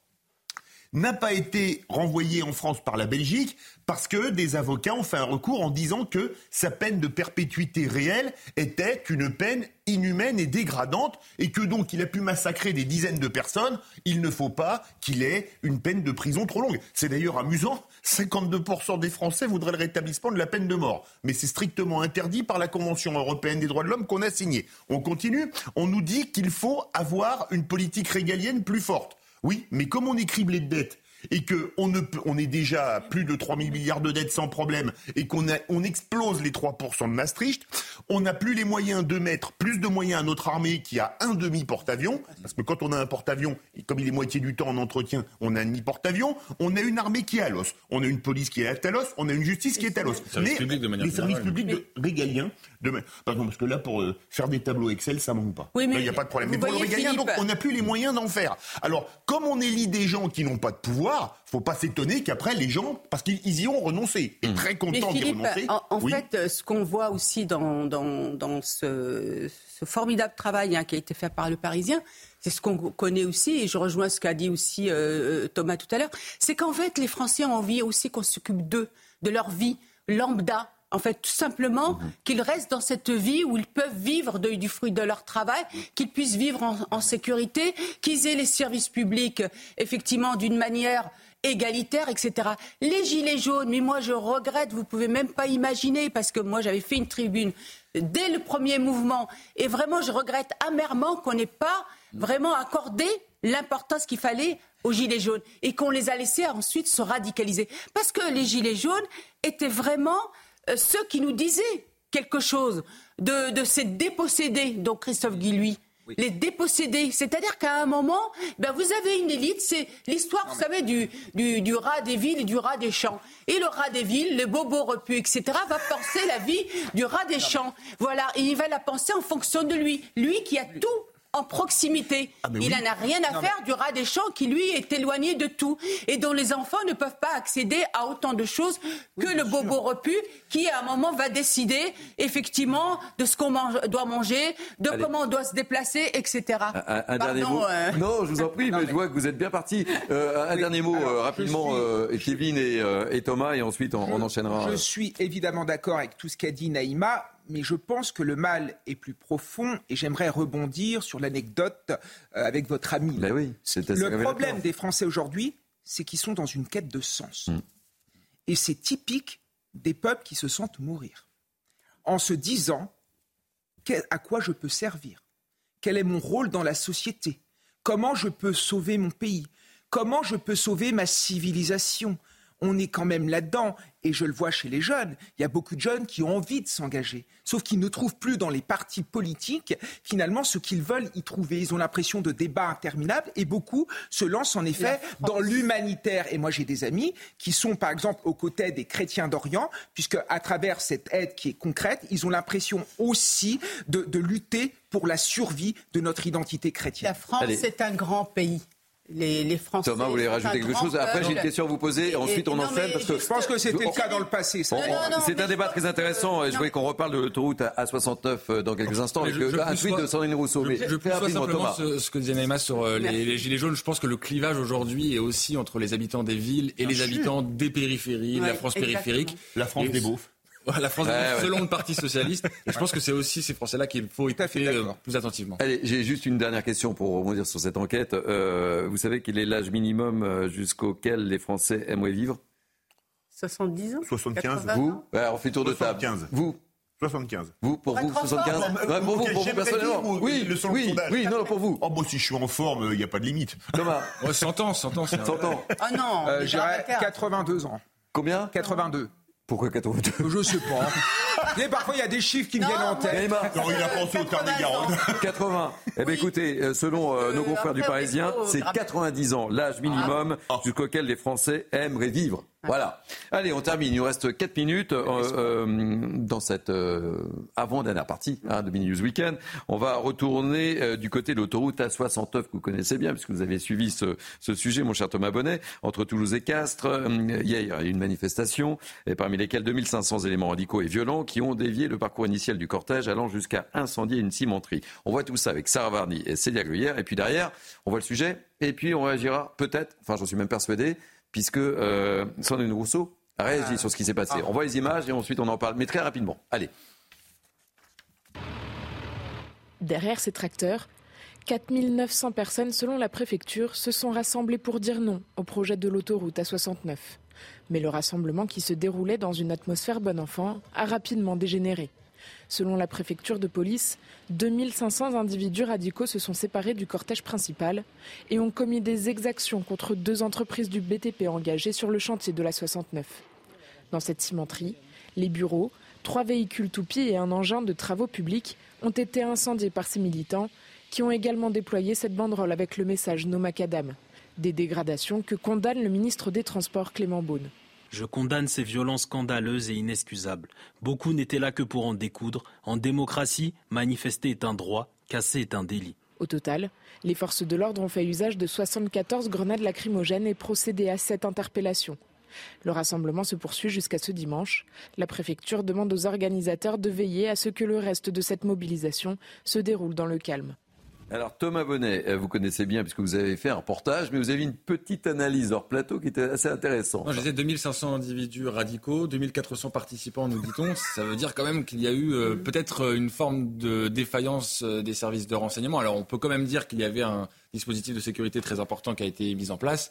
n'a pas été renvoyé en France par la Belgique parce que des avocats ont fait un recours en disant que sa peine de perpétuité réelle était une peine inhumaine et dégradante et que donc il a pu massacrer des dizaines de personnes, il ne faut pas qu'il ait une peine de prison trop longue. C'est d'ailleurs amusant, 52% des Français voudraient le rétablissement de la peine de mort, mais c'est strictement interdit par la Convention européenne des droits de l'homme qu'on a signée. On continue, on nous dit qu'il faut avoir une politique régalienne plus forte. Oui, mais comme on est criblé de dettes et que on ne peut, on est déjà à plus de 3 000 milliards de dettes sans problème et qu'on on explose les 3% de Maastricht, on n'a plus les moyens de mettre plus de moyens à notre armée qui a un demi porte-avions, parce que quand on a un porte-avions, et comme il est moitié du temps en entretien, on a un demi-porte-avions, on a une armée qui est à l'os, on a une police qui est à l'os, on a une justice qui est à l'os. Mais les services publics de, régaliens, de, pardon, parce que là, pour euh, faire des tableaux Excel, ça manque pas. Oui, mais il n'y a pas de problème. Mais pour le régalien, donc, on n'a plus les moyens d'en faire. Alors, comme on élit des gens qui n'ont pas de pouvoir, faut pas s'étonner qu'après les gens, parce qu'ils y ont renoncé, et mmh. très contents d'y renoncer. En, fait, euh, ce qu'on voit aussi dans, dans, dans ce, ce, formidable travail hein, qui a été fait par le Parisien, c'est ce qu'on connaît aussi, et je rejoins ce qu'a dit aussi euh, Thomas tout à l'heure, c'est qu'en fait, les Français ont envie aussi qu'on s'occupe d'eux, de leur vie lambda, en fait, tout simplement, mhm. qu'ils restent dans cette vie où ils peuvent vivre du fruit de leur travail, qu'ils puissent vivre en, sécurité, qu'ils aient les services publics, effectivement, d'une manière égalitaire, etc. Les gilets jaunes, mais moi je regrette, vous pouvez même pas imaginer, parce que moi j'avais fait une tribune dès le premier mouvement, et vraiment je regrette amèrement qu'on n'ait pas vraiment accordé l'importance qu'il fallait aux Gilets jaunes et qu'on les a laissés ensuite se radicaliser. Parce que les Gilets jaunes étaient vraiment ceux qui nous disaient quelque chose de, ces dépossédés, dont Christophe Guillouis. Les dépossédés, c'est-à-dire qu'à un moment, ben vous avez une élite, c'est l'histoire, vous savez, du, du, rat des villes et du rat des champs. Et le rat des villes, le bobo repu, etc., va penser la vie du rat des champs. Voilà, et il va la penser en fonction de lui. Lui qui a tout en proximité. Ah, il n'en a rien à faire du rat des champs qui, lui, est éloigné de tout et dont les enfants ne peuvent pas accéder à autant de choses que le bobo repu qui, à un moment, va décider effectivement de ce qu'on doit manger, de comment on doit se déplacer, etc. Un, dernier mot. Euh. Non, je vous en prie, mais, je vois que vous êtes bien parti. Euh, un dernier mot euh, rapidement, Kevin et, Thomas, et ensuite on, enchaînera. Je suis évidemment d'accord avec tout ce qu'a dit Naïma mais je pense que le mal est plus profond et j'aimerais rebondir sur l'anecdote euh, avec votre ami. Ben oui, le problème des Français aujourd'hui, c'est qu'ils sont dans une quête de sens. Mm. Et c'est typique des peuples qui se sentent mourir. En se disant à quoi je peux servir? Quel est mon rôle dans la société? Comment je peux sauver mon pays? Comment je peux sauver ma civilisation? On est quand même là-dedans. Et je le vois chez les jeunes. Il y a beaucoup de jeunes qui ont envie de s'engager. Sauf qu'ils ne trouvent plus dans les partis politiques, finalement, ce qu'ils veulent y trouver. Ils ont l'impression de débats interminables et beaucoup se lancent en effet dans l'humanitaire. Et moi, j'ai des amis qui sont, par exemple, aux côtés des chrétiens d'Orient, puisque à travers cette aide qui est concrète, ils ont l'impression aussi de, lutter pour la survie de notre identité chrétienne. La France est un grand pays les, Français. Thomas, vous voulez rajouter quelque chose Après, j'ai une question à vous poser. Et, ensuite, on enchaîne. Parce que je pense que c'était le cas dans le passé. C'est un débat très intéressant. Je voulais qu'on reparle de l'autoroute A69 euh, dans quelques instants. Avec un tweet de Sandrine Rousseau. Je, je simplement ce, que disait Naïma sur euh, les, Gilets jaunes. Je pense que le clivage aujourd'hui est aussi entre les habitants des villes et les habitants des périphéries, de la France périphérique. La France des beaufs. La France, selon le Parti socialiste. je pense que c'est aussi ces Français-là qu'il faut écouter euh, plus attentivement. Allez, j'ai juste une dernière question pour rebondir sur cette enquête. Euh, vous savez quel est l'âge minimum euh, jusqu'auquel les Français aimeraient vivre? 70 ans? 75 Vous On fait tour de table. Vous 75. Vous, pour vous, 75 Pour vous, pour vous personnellement Oui, le oui, oui, non, pour vous. Oh, moi, si je suis en forme, il n'y a pas de limite. Thomas 100 ans, 100 ans. 100 ans. Ah non euh, J'irais 82 ans. Combien? 82. Pourquoi 82 Je sais pas. Mais parfois, il y a des chiffres qui me viennent en tête. Non, il a pensé au terme des Garonne. 80. Eh bien, écoutez, euh, selon euh, nos confrères du Parisien, c'est 90 ans, l'âge minimum ah. jusqu'auquel les Français aimeraient vivre. Voilà. Allez, on termine. Il nous reste 4 minutes euh, euh, dans cette euh, avant-dernière partie hein, de Mini News Weekend. On va retourner du côté de l'autoroute A69 que vous connaissez bien puisque vous avez suivi ce, ce sujet, mon cher Thomas Bonnet, entre Toulouse et Castres. hier, il y a eu une manifestation et parmi lesquels 2500 éléments radicaux et violents qui ont dévié le parcours initial du cortège allant jusqu'à incendier une cimenterie. On voit tout ça avec Sarah Varny et Célia Gruyère. Et puis derrière, on voit le sujet et puis on réagira peut-être, enfin j'en suis même persuadé, puisque euh, Sandrine Rousseau a réagi sur ce qui s'est passé. Ah. On voit les images et ensuite on en parle, mais très rapidement. Allez. Derrière ces tracteurs, 4900 personnes, selon la préfecture, se sont rassemblées pour dire non au projet de l'autoroute A69. Mais le rassemblement qui se déroulait dans une atmosphère bon enfant a rapidement dégénéré. Selon la préfecture de police, 2500 individus radicaux se sont séparés du cortège principal et ont commis des exactions contre deux entreprises du BTP engagées sur le chantier de la 69. Dans cette cimenterie, les bureaux, trois véhicules toupies et un engin de travaux publics ont été incendiés par ces militants qui ont également déployé cette banderole avec le message No Macadam. Des dégradations que condamne le ministre des Transports Clément Beaune. Je condamne ces violences scandaleuses et inexcusables. Beaucoup n'étaient là que pour en découdre. En démocratie, manifester est un droit, casser est un délit. Au total, les forces de l'ordre ont fait usage de 74 grenades lacrymogènes et procédé à cette interpellation. Le rassemblement se poursuit jusqu'à ce dimanche. La préfecture demande aux organisateurs de veiller à ce que le reste de cette mobilisation se déroule dans le calme. Alors Thomas Bonnet, euh, vous connaissez bien puisque vous avez fait un reportage, mais vous avez une petite analyse hors plateau qui était assez intéressante. Moi, je disais 2500 individus radicaux, 2400 participants, nous dit-on. Ça veut dire quand même qu'il y a eu euh, peut-être euh, une forme de défaillance des services de renseignement. Alors on peut quand même dire qu'il y avait un dispositif de sécurité très important qui a été mis en place.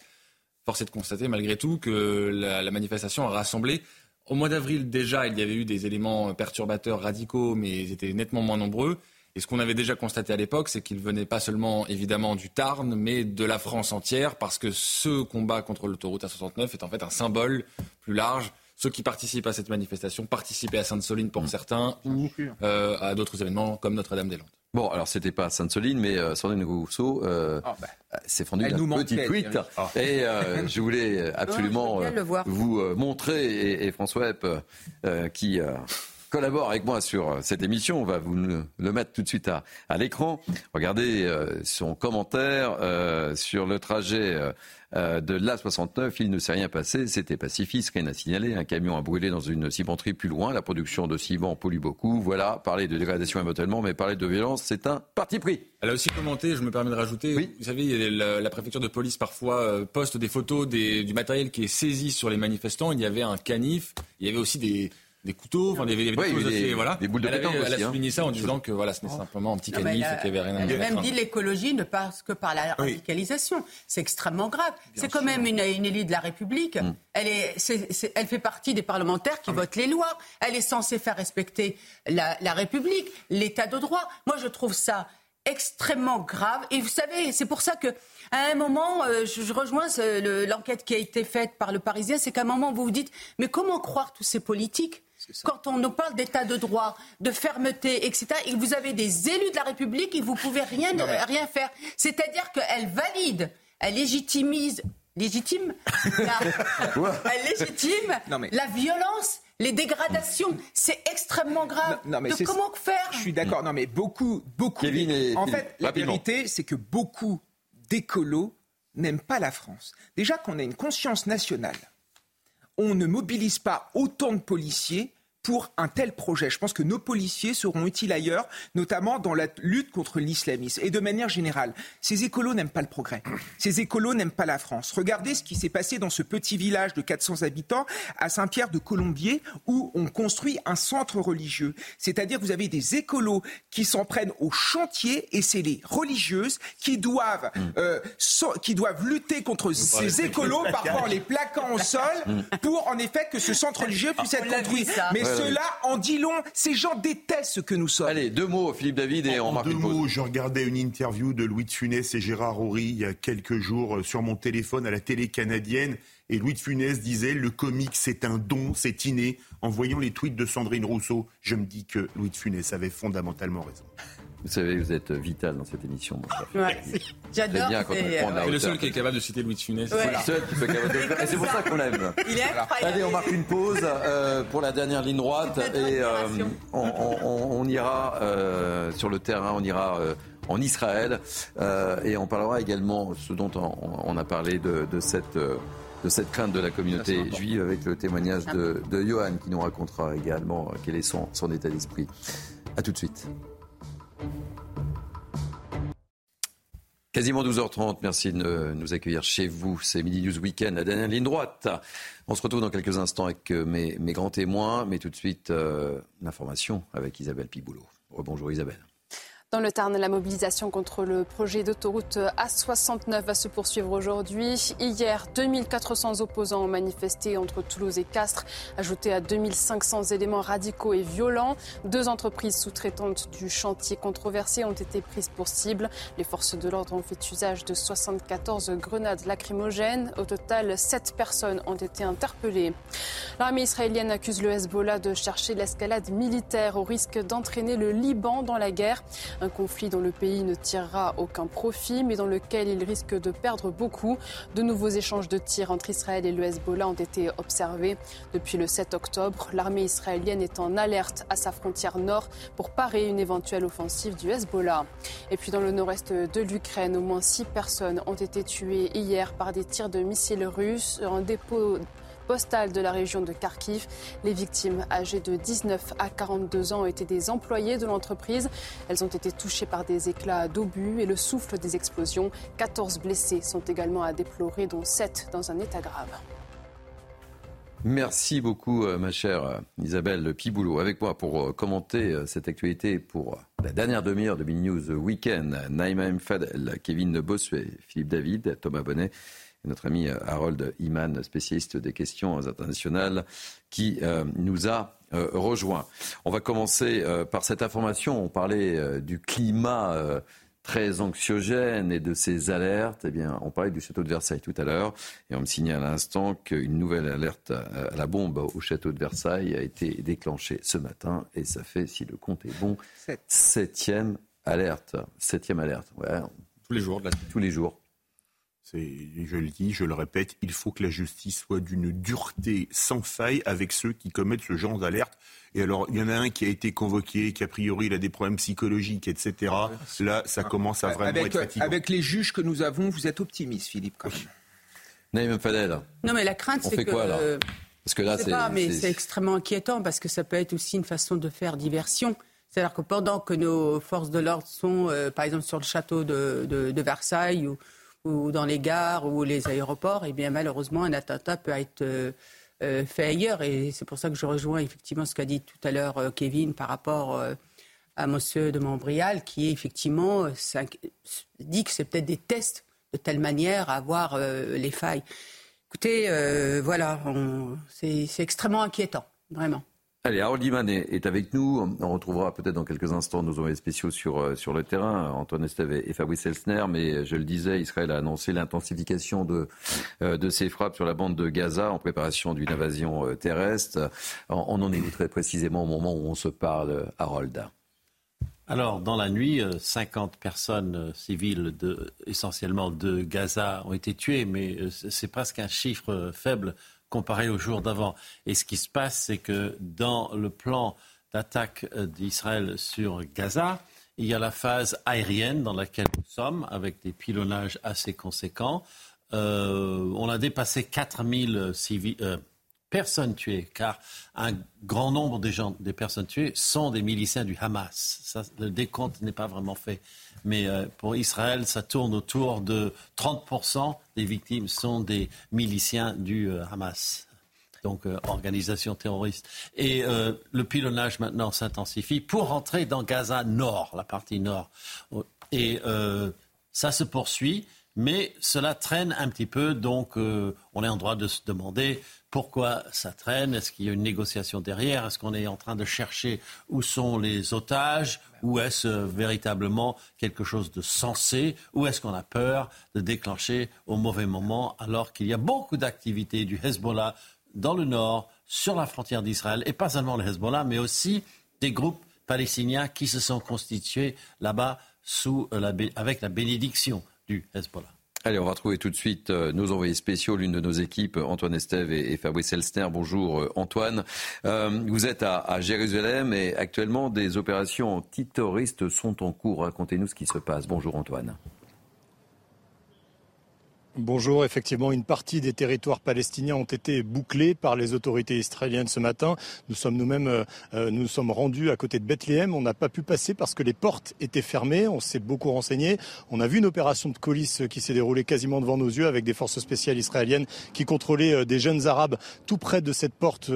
Force est de constater malgré tout que la manifestation a rassemblé au mois d'avril, déjà, il y avait eu des éléments perturbateurs radicaux, mais ils étaient nettement moins nombreux. Et ce qu'on avait déjà constaté à l'époque, c'est qu'il venait pas seulement évidemment du Tarn, mais de la France entière, parce que ce combat contre l'autoroute A69 est en fait un symbole plus large. Ceux qui participent à cette manifestation participaient à Sainte-Soline pour mmh. certains ou euh, à d'autres événements comme Notre-Dame-des-Landes. Bon, alors c'était pas Sainte-Soline, mais euh, Sandrine Rousseau euh, oh, s'est fendue d'un petit tweet. Et euh, je voulais absolument vous montrer, et, et François Epp, qui collabore avec moi sur euh, cette émission. On va vous le mettre tout de suite à, à l'écran. Regardez euh, son commentaire euh, sur le trajet de l'A69. Il ne s'est rien passé. C'était pacifiste, rien à signaler. Un camion a brûlé dans une cimenterie plus loin. La production de ciment pollue beaucoup. Voilà, parler de dégradation éventuellement, mais parler de violence, c'est un parti pris. Elle a aussi commenté, je me permets de rajouter, oui. vous savez, la, la, préfecture de police parfois poste des photos des, du matériel qui est saisi sur les manifestants. Il y avait un canif, il y avait aussi des des couteaux, enfin des, des, des, voilà. des boules de elle, pétanque avait, elle a hein. souligné ça en disant que voilà, ce n'est simplement un petit canif et qu'il n'y avait rien à Elle a même dit l'écologie ne passe que par la radicalisation. C'est extrêmement grave. C'est quand même une, une, élite de la République. Mm. Elle, est, elle fait partie des parlementaires qui ah votent les lois. Elle est censée faire respecter la, la République, l'état de droit. Moi, je trouve ça extrêmement grave. Et vous savez, c'est pour ça que à un moment, euh, je, je, rejoins l'enquête qui a été faite par le Parisien, c'est qu'à un moment, vous vous dites, mais comment croire tous ces politiques? Quand on nous parle d'état de droit, de fermeté, etc., et vous avez des élus de la République et vous pouvez rien, rien faire. C'est-à-dire qu'elle valide, elle légitimise, légitime, la, elle légitime la violence les dégradations, c'est extrêmement grave. Non, mais comment faire Je suis d'accord. Non, mais beaucoup, beaucoup. en fait, la vérité, c'est que beaucoup d'écolos n'aiment pas la France. Déjà qu'on a une conscience nationale, on ne mobilise pas autant de policiers pour un tel projet. Je pense que nos policiers seront utiles ailleurs, notamment dans la lutte contre l'islamisme. Et de manière générale, ces écolos n'aiment pas le progrès. Ces écolos n'aiment pas la France. Regardez ce qui s'est passé dans ce petit village de 400 habitants à Saint-Pierre de Colombier, où on construit un centre religieux. C'est-à-dire que vous avez des écolos qui s'en prennent au chantier et c'est les religieuses qui doivent, mm. euh, so qui doivent lutter contre ces écolos, parfois en les plaquant au sol, mm. pour en effet que ce centre religieux puisse être construit. Mais cela en dit long. Ces gens détestent ce que nous sommes. Allez, deux mots, Philippe David, et on marque deux mots, je regardais une interview de Louis de Funès et Gérard Horry il y a quelques jours euh, sur mon téléphone à la télé canadienne. Et Louis de Funès disait le comique c'est un don, c'est inné. En voyant les tweets de Sandrine Rousseau, je me dis que Louis de Funès avait fondamentalement raison. Vous savez, vous êtes vital dans cette émission. J'adore. C'est le seul qui est capable de citer Louis de Funès. C'est le seul qui peut capable de Et c'est pour ça qu'on l'aime. Il est incroyable. Allez, on marque une pause euh, pour la dernière ligne droite et euh, on, on, on, ira euh, sur le terrain, on ira euh, en Israël euh, et on parlera également ce dont on, on a parlé de, de cette de cette crainte de la communauté juive avec le témoignage de, de Johan qui nous racontera également quel est son, son état d'esprit. A tout de suite. Quasiment 12h30, merci de nous accueillir chez vous. C'est Midi News Weekend, la dernière ligne droite. On se retrouve dans quelques instants avec euh, mes, mes grands témoins, mais tout de suite, euh, l'information avec Isabelle Piboulot. Bonjour Isabelle. Dans le Tarn, la mobilisation contre le projet d'autoroute A69 va se poursuivre aujourd'hui. Hier, 2400 opposants ont manifesté entre Toulouse et Castres, ajouté à 2500 éléments radicaux et violents. Deux entreprises sous-traitantes du chantier controversé ont été prises pour cible. Les forces de l'ordre ont fait usage de 74 grenades lacrymogènes. Au total, 7 personnes ont été interpellées. L'armée israélienne accuse le Hezbollah de chercher l'escalade militaire au risque d'entraîner le Liban dans la guerre. Un conflit dont le pays ne tirera aucun profit, mais dans lequel il risque de perdre beaucoup. De nouveaux échanges de tirs entre Israël et le Hezbollah ont été observés depuis le 7 octobre. L'armée israélienne est en alerte à sa frontière nord pour parer une éventuelle offensive du Hezbollah. Et puis dans le nord-est de l'Ukraine, au moins six personnes ont été tuées hier par des tirs de missiles russes. Un dépôt postale de la région de Kharkiv. Les victimes âgées de 19 à 42 ans été des employés de l'entreprise. Elles ont été touchées par des éclats d'obus et le souffle des explosions. 14 blessés sont également à déplorer, dont 7 dans un état grave. Merci beaucoup, euh, ma chère euh, Isabelle Piboulot, avec moi pour euh, commenter cette actualité pour la dernière demi-heure de Mini News Weekend. Naïma Fadel, Kevin Bossuet, Philippe David, Thomas Bonnet notre ami euh, Harold Iman, spécialiste des questions internationales, qui euh, nous a euh, rejoint. On va commencer par cette information. On parlait du climat très anxiogène et de ces alertes. Eh bien, on parlait du château de Versailles tout à l'heure et on me signale à l'instant qu'une nouvelle alerte à la bombe au château de Versailles a été déclenchée ce matin et ça fait, si le compte est bon, septième alerte. Septième alerte. Tous les jours. Tous les jours je le dis, je le répète, il faut que la justice soit d'une dureté sans faille avec ceux qui commettent ce genre d'alerte. Et alors, il y en a un qui a été convoqué, qui a priori il a des problèmes psychologiques, etc. Là, ça commence à vraiment avec, être fatigant. Avec les juges que nous avons, vous êtes optimiste, Philippe, quand même. Fadel. Non, mais la crainte, c'est que. Quoi, là? Parce que là, c'est. pas, mais c'est extrêmement inquiétant parce que ça peut être aussi une façon de faire diversion. C'est-à-dire que pendant que nos forces de l'ordre sont, euh, par exemple, sur le château de, de, de Versailles ou ou dans les gares ou les aéroports, et eh bien malheureusement un attentat peut être euh, euh, fait ailleurs. Et c'est pour ça que je rejoins effectivement ce qu'a dit tout à l'heure euh, Kevin par rapport à Monsieur de Montbrial, qui effectivement dit que c'est peut-être des tests de telle manière à voir les failles. Écoutez, voilà, c'est extrêmement inquiétant, vraiment. Allez, Harold Iman est, avec nous. On retrouvera peut-être dans quelques instants nos envoyés spéciaux sur, euh, sur le terrain, Antoine Esteve et, Fabrice Elsner. Mais je le disais, Israël a annoncé l'intensification de, euh, de ses frappes sur la bande de Gaza en préparation d'une invasion euh, terrestre. On, en est très précisément au moment où on se parle, Harold? Alors, dans la nuit, 50 personnes civiles, essentiellement de Gaza, ont été tuées, mais c'est presque un chiffre faible comparé au jour d'avant. Et ce qui se passe, c'est que dans le plan d'attaque euh, d'Israël sur Gaza, il y a la phase aérienne dans laquelle nous sommes, avec des pilonnages assez conséquents. Euh, on a dépassé 4000 civils, euh, personnes tuées, car un grand nombre des, gens, des personnes tuées sont des miliciens du Hamas. Le décompte n'est pas vraiment fait. Mais euh, pour Israël, ça tourne autour de 30% des victimes sont des miliciens du euh, Hamas. Donc, euh, organisation terroriste. Et le pilonnage maintenant s'intensifie pour rentrer dans Gaza Nord, la partie nord. Et ça se poursuit, mais cela traîne un petit peu. Donc, on est en droit de se demander pourquoi ça traîne. Est-ce qu'il y a une négociation derrière? Est-ce qu'on est en train de chercher où sont les otages? Ou est-ce euh, véritablement quelque chose de sensé? Ou est-ce qu'on a peur de déclencher au mauvais moment alors qu'il y a beaucoup d'activités du Hezbollah dans le nord, sur la frontière d'Israël, et pas seulement le Hezbollah, mais aussi des groupes palestiniens qui se sont constitués là-bas euh, avec la bénédiction Allez, on va retrouver tout de suite euh, nos envoyés spéciaux, l'une de nos équipes, Antoine Estève et, Fabrice Elstner. Bonjour euh, Antoine. Euh, vous êtes à, Jérusalem et actuellement des opérations antiterroristes sont en cours. Racontez-nous ce qui se passe. Bonjour Antoine. Bonjour, effectivement, une partie des territoires palestiniens ont été bouclés par les autorités israéliennes ce matin. Nous sommes nous-mêmes, euh, euh, nous sommes rendus à côté de Bethléem. On n'a pas pu passer parce que les portes étaient fermées. On s'est beaucoup renseigné. On a vu une opération de police qui s'est déroulée quasiment devant nos yeux avec des forces spéciales israéliennes qui contrôlaient euh, des jeunes arabes tout près de cette porte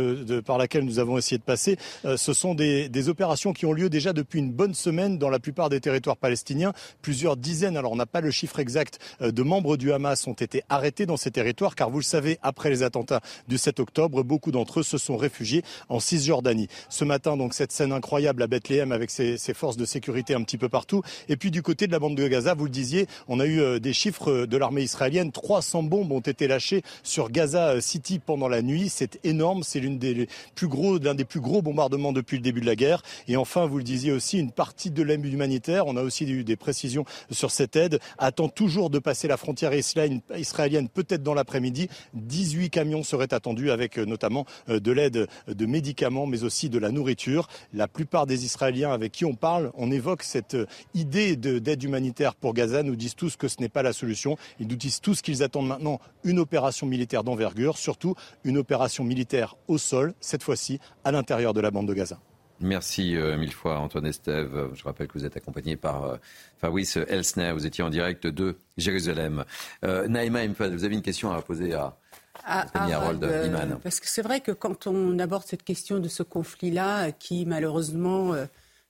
par laquelle nous avons essayé de passer. Ce sont des, opérations qui ont lieu déjà depuis une bonne semaine dans la plupart des territoires palestiniens. Plusieurs dizaines, alors on n'a pas le chiffre exact, de membres du Hamas été arrêtés dans ces territoires car vous le savez, après les attentats du 7 octobre, beaucoup d'entre eux se sont réfugiés en Cisjordanie. Ce matin, donc, cette scène incroyable à Bethléem avec ses, forces de sécurité un petit peu partout. Et puis du côté de la bande de Gaza, vous le disiez, on a eu euh, des chiffres de l'armée israélienne. 300 bombes ont été lâchées sur Gaza euh, City pendant la nuit. C'est énorme. C'est l'une des plus gros, l'un des plus gros bombardements depuis le début de la guerre. Et enfin, vous le disiez aussi, une partie de l'aide humanitaire, on a aussi eu des précisions sur cette aide, attend toujours de passer la frontière israélienne, peut-être dans l'après-midi. 18 camions seraient attendus avec euh, notamment euh, de l'aide de médicaments, mais aussi de la nourriture. La plupart des Israéliens avec qui on parle, on évoque cette euh, idée d'aide humanitaire pour Gaza, nous disent tous que ce n'est pas la solution. Ils nous disent tous qu'ils attendent maintenant une opération militaire d'envergure, surtout une opération militaire au sol, cette fois-ci à l'intérieur de la bande de Gaza. Merci euh, mille fois Antoine Estève. Je rappelle que vous êtes accompagné par euh, Fabrice Elsner. Vous étiez en direct de Jérusalem. Euh, Naïma vous avez une question à poser à, à, Harold Iman. Parce que c'est vrai que quand on aborde cette question de ce conflit-là, qui malheureusement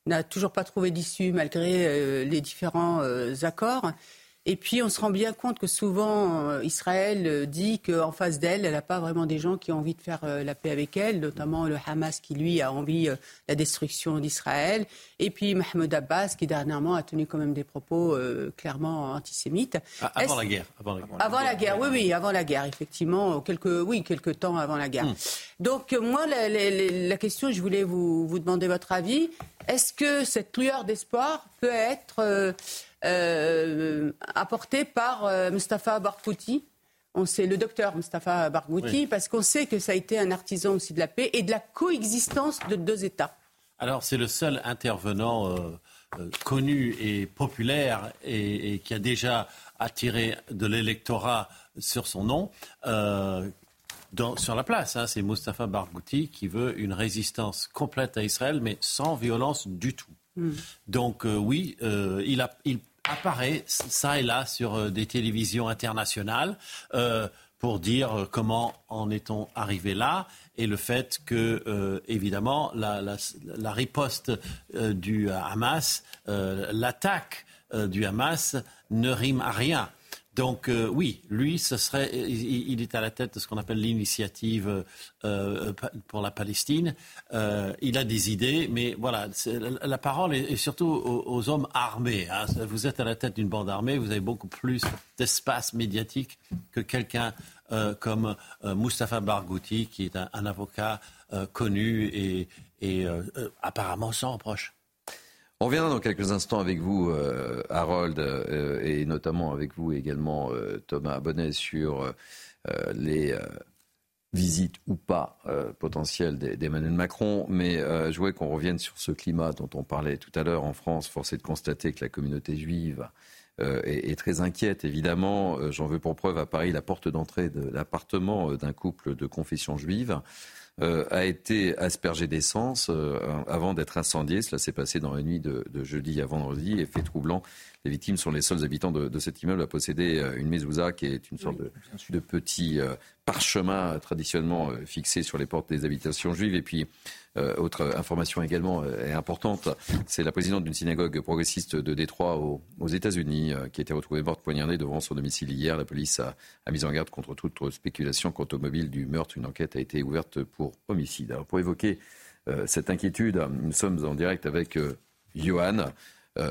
n'a toujours pas trouvé d'issue malgré les différents accords, et puis, on se rend bien compte que souvent, euh, Israël euh, dit qu'en face d'elle, elle n'a pas vraiment des gens qui ont envie de faire euh, la paix avec elle, notamment le Hamas qui, lui, a envie de la destruction d'Israël. Et puis, Mahmoud Abbas, qui dernièrement a tenu quand même des propos clairement antisémites. Ah, avant la guerre. Avant la, avant la guerre, oui, oui, avant la guerre, effectivement. Quelques, oui, quelques temps avant la guerre. Hmm. Donc, moi, la, la, question, je voulais vous, vous demander votre avis. Est-ce que cette lueur d'espoir peut être euh, apporté par euh, Mustafa Barghouti. On sait le docteur Mustafa Barghouti, parce qu'on sait que ça a été un artisan aussi de la paix et de la coexistence de deux États. Alors, c'est le seul intervenant euh, connu et populaire et, qui a déjà attiré de l'électorat sur son nom. sur la place, hein. c'est Mustafa Barghouti qui veut une résistance complète à Israël, mais sans violence du tout. Hmm. Donc oui, il, a, il apparaît ça et là sur euh, des télévisions internationales euh, pour dire euh, comment en est-on arrivé là et le fait que, évidemment, la, la riposte du Hamas, l'attaque du Hamas ne rime à rien. Donc euh, oui, lui, ce serait, il, est à la tête de ce qu'on appelle l'initiative euh, pour la Palestine. Euh, il a des idées, mais voilà, la, parole est, surtout aux, hommes armés. Hein. Vous êtes à la tête d'une bande armée, vous avez beaucoup plus d'espace médiatique que quelqu'un comme Mustafa Barghouti, qui est un, avocat connu et, et apparemment sans reproche. On reviendra dans quelques instants avec vous, euh, Harold, euh, et notamment avec vous également, euh, Thomas Bonnet, sur les visites ou pas potentielles d'Emmanuel Macron. Mais je voudrais qu'on revienne sur ce climat dont on parlait tout à l'heure en France. Force est de constater que la communauté juive est, très inquiète, évidemment. J'en veux pour preuve à Paris la porte d'entrée de l'appartement d'un couple de confession juive. Euh, a été aspergé d'essence euh, avant d'être incendié. Cela s'est passé dans la nuit de, jeudi à vendredi. et fait troublant, les victimes sont les seuls habitants de, cet immeuble à posséder euh, une mezouza qui est une sorte de, petit parchemin traditionnellement fixé sur les portes des habitations juives. Et puis, euh, autre information également euh, importante, c'est la présidente d'une synagogue progressiste de Détroit aux, États-Unis euh, qui a été retrouvée morte poignardée devant son domicile hier. La police a, mis en garde contre toute spéculation quant au mobile du meurtre. Une enquête a été ouverte pour homicide. Pour évoquer cette inquiétude, nous sommes en direct avec Johan.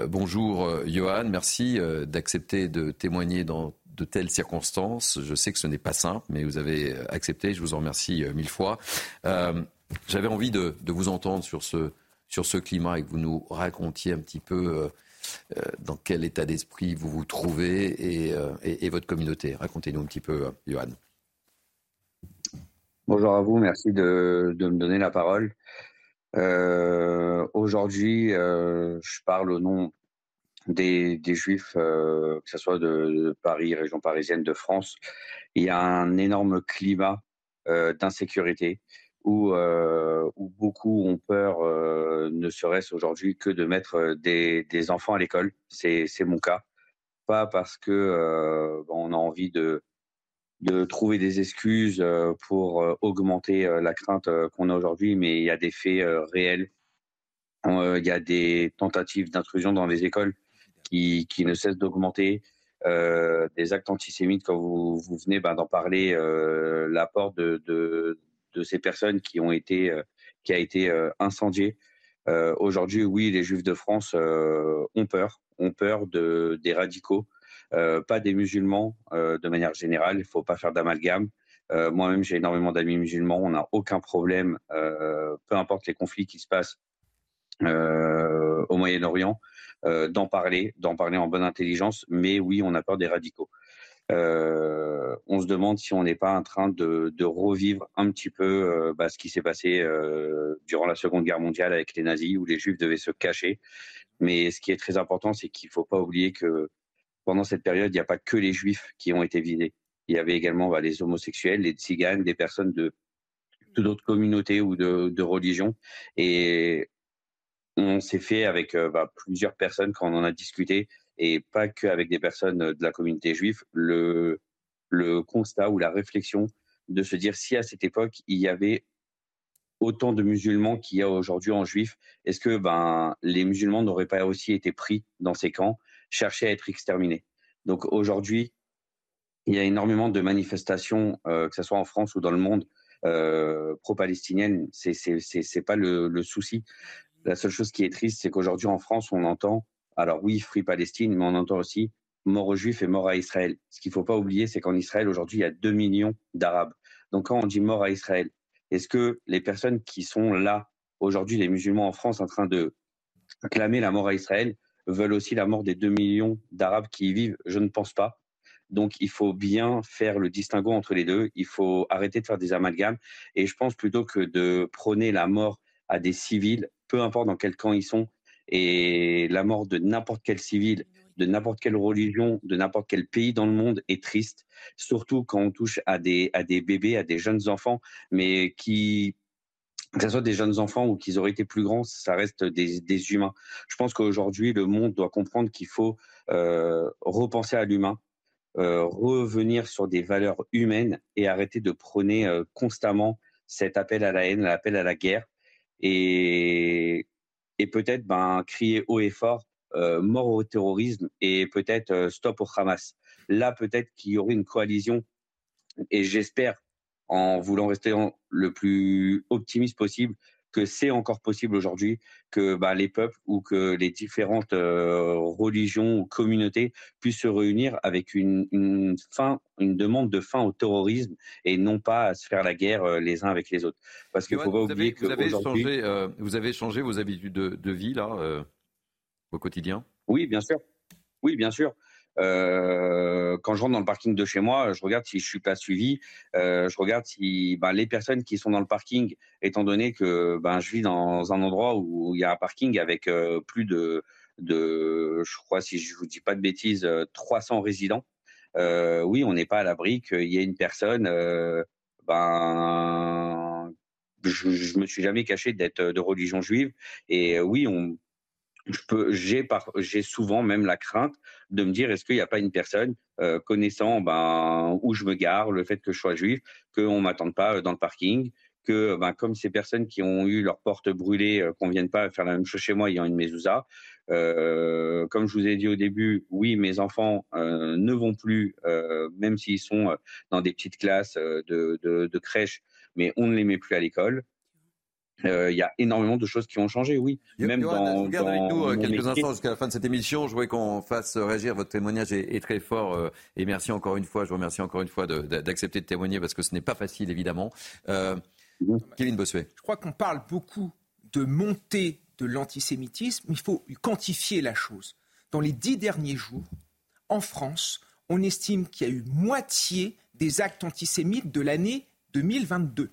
bonjour Johan, merci d'accepter de témoigner dans de telles circonstances. Je sais que ce n'est pas simple, mais vous avez accepté. Je vous en remercie mille fois. J'avais envie de, vous entendre sur ce, climat et que vous nous racontiez un petit peu euh, euh, dans quel état d'esprit vous vous trouvez et, euh, votre communauté. Racontez-nous un petit peu, Johan. Bonjour à vous, merci de, me donner la parole. Aujourd'hui, je parle au nom des, juifs, que ce soit de, Paris, région parisienne, de France, il y a un énorme climat d'insécurité où, où, beaucoup ont peur, ne serait-ce aujourd'hui que de mettre des, des enfants à l'école. C'est mon cas. Pas parce que on a envie de, trouver des excuses pour augmenter la crainte qu'on a aujourd'hui, mais il y a des faits réels. Il y a des tentatives d'intrusion dans les écoles qui, ne cessent d'augmenter. Euh, des actes antisémites, quand vous, venez ben, d'en parler, euh, l'apport de, de, ces personnes qui ont été, euh, qui a été euh. Euh, aujourd'hui, oui, les Juifs de France ont peur, ont peur de, des radicaux, pas des musulmans de manière générale. Il faut pas faire d'amalgame. Moi-même, j'ai énormément d'amis musulmans. On n'a aucun problème, peu importe les conflits qui se passent au Moyen-Orient. D'en parler, d'en parler en bonne intelligence. Mais oui, on a peur des radicaux. Euh, on se demande si on n'est pas en train de, revivre un petit peu euh, bah, ce qui s'est passé durant la Seconde Guerre mondiale avec les nazis, où les Juifs devaient se cacher. Mais ce qui est très important, c'est qu'il ne faut pas oublier que pendant cette période, il n'y a pas que les Juifs qui ont été vidés. Il y avait également bah, les homosexuels, les tziganes, des personnes de d'autres communautés ou de, de religions. Et on s'est fait avec euh, bah, plusieurs personnes quand on en a discuté et pas que avec des personnes de la communauté juive, le, le constat ou la réflexion de se dire si à cette époque il y avait autant de musulmans qu'il y a aujourd'hui en juif, est-ce que ben, les musulmans n'auraient pas aussi été pris dans ces camps, cherchés à être exterminés? Donc aujourd'hui, il y a énormément de manifestations, euh, que ce soit en France ou dans le monde, euh, pro-palestiniennes. C'est c'est pas le souci. La seule chose qui est triste, c'est qu'aujourd'hui en France, on entend, alors oui, Free Palestine, mais on entend aussi mort aux Juifs et mort à Israël. Ce qu'il ne faut pas oublier, c'est qu'en Israël, aujourd'hui, il y a 2 millions d'Arabes. Donc quand on dit mort à Israël, est-ce que les personnes qui sont là, aujourd'hui, les musulmans en France, en train de clamer la mort à Israël, veulent aussi la mort des 2 millions d'Arabes qui y vivent? Je ne pense pas. Donc il faut bien faire le distinguo entre les deux. Il faut arrêter de faire des amalgames. Et je pense plutôt que de prôner la mort à des civils, peu importe dans quel camp ils sont, et la mort de n'importe quel civil, de n'importe quelle religion, de n'importe quel pays dans le monde est triste, surtout quand on touche à des, à des bébés, à des jeunes enfants, mais qui, que ce soit des jeunes enfants ou qu'ils auraient été plus grands, ça reste des, des humains. Je pense qu'aujourd'hui, le monde doit comprendre qu'il faut euh, repenser à l'humain, euh, revenir sur des valeurs humaines et arrêter de prôner euh, constamment cet appel à la haine, l'appel à la guerre. Et, et peut-être ben, crier haut et fort euh, mort au terrorisme et peut-être euh, stop au Hamas. Là, peut-être qu'il y aurait une coalition et j'espère, en voulant rester le plus optimiste possible, que c'est encore possible aujourd'hui que bah, les peuples ou que les différentes euh, religions ou communautés puissent se réunir avec une, une, fin, une demande de fin au terrorisme et non pas à se faire la guerre euh, les uns avec les autres. Parce qu'il faut pas oublier que vous avez changé, euh, vous avez changé vos habitudes de, de vie là au quotidien? Oui, bien sûr. Oui, bien sûr. Euh, quand je rentre dans le parking de chez moi, je regarde si je suis pas suivi. Euh, je regarde si ben, les personnes qui sont dans le parking, étant donné que ben, je vis dans un endroit où il y a un parking avec euh, plus de, de, je crois, si je vous dis pas de bêtises, 300 résidents. oui, on n'est pas à l'abri qu'il y ait une personne. ben, je, je me suis jamais caché d'être de religion juive. Et oui, on je peux, j'ai, j'ai souvent même la crainte de me dire est-ce qu'il n'y a pas une personne euh, connaissant ben, où je me gare, le fait que je sois juif, qu'on ne m'attende pas euh, dans le parking, que ben, comme ces personnes qui ont eu leur porte brûlée, euh, qu'on ne vienne pas faire la même chose chez moi ayant une mezouza. Euh, comme je vous ai dit au début, oui, mes enfants euh, ne vont plus, même s'ils sont dans des petites classes de, de, de crèche, mais on ne les met plus à l'école. Euh, il y a énormément de choses qui ont changé, oui. Même dans, dans avec nous euh, quelques instants jusqu'à la fin de cette émission. Je voudrais qu'on fasse réagir. Votre témoignage est, très fort euh, et merci encore une fois. Je vous remercie encore une fois d'accepter de, témoigner parce que ce n'est pas facile, évidemment. Mhm. Kevin Bossuet. Je crois qu'on parle beaucoup de montée de l'antisémitisme. Il faut quantifier la chose. Dans les dix derniers jours, en France, on estime qu'il y a eu moitié des actes antisémites de l'année 2022.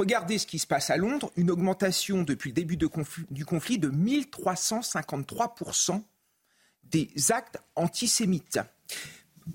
Regardez ce qui se passe à Londres, une augmentation depuis le début du conflit de 1353% des actes antisémites.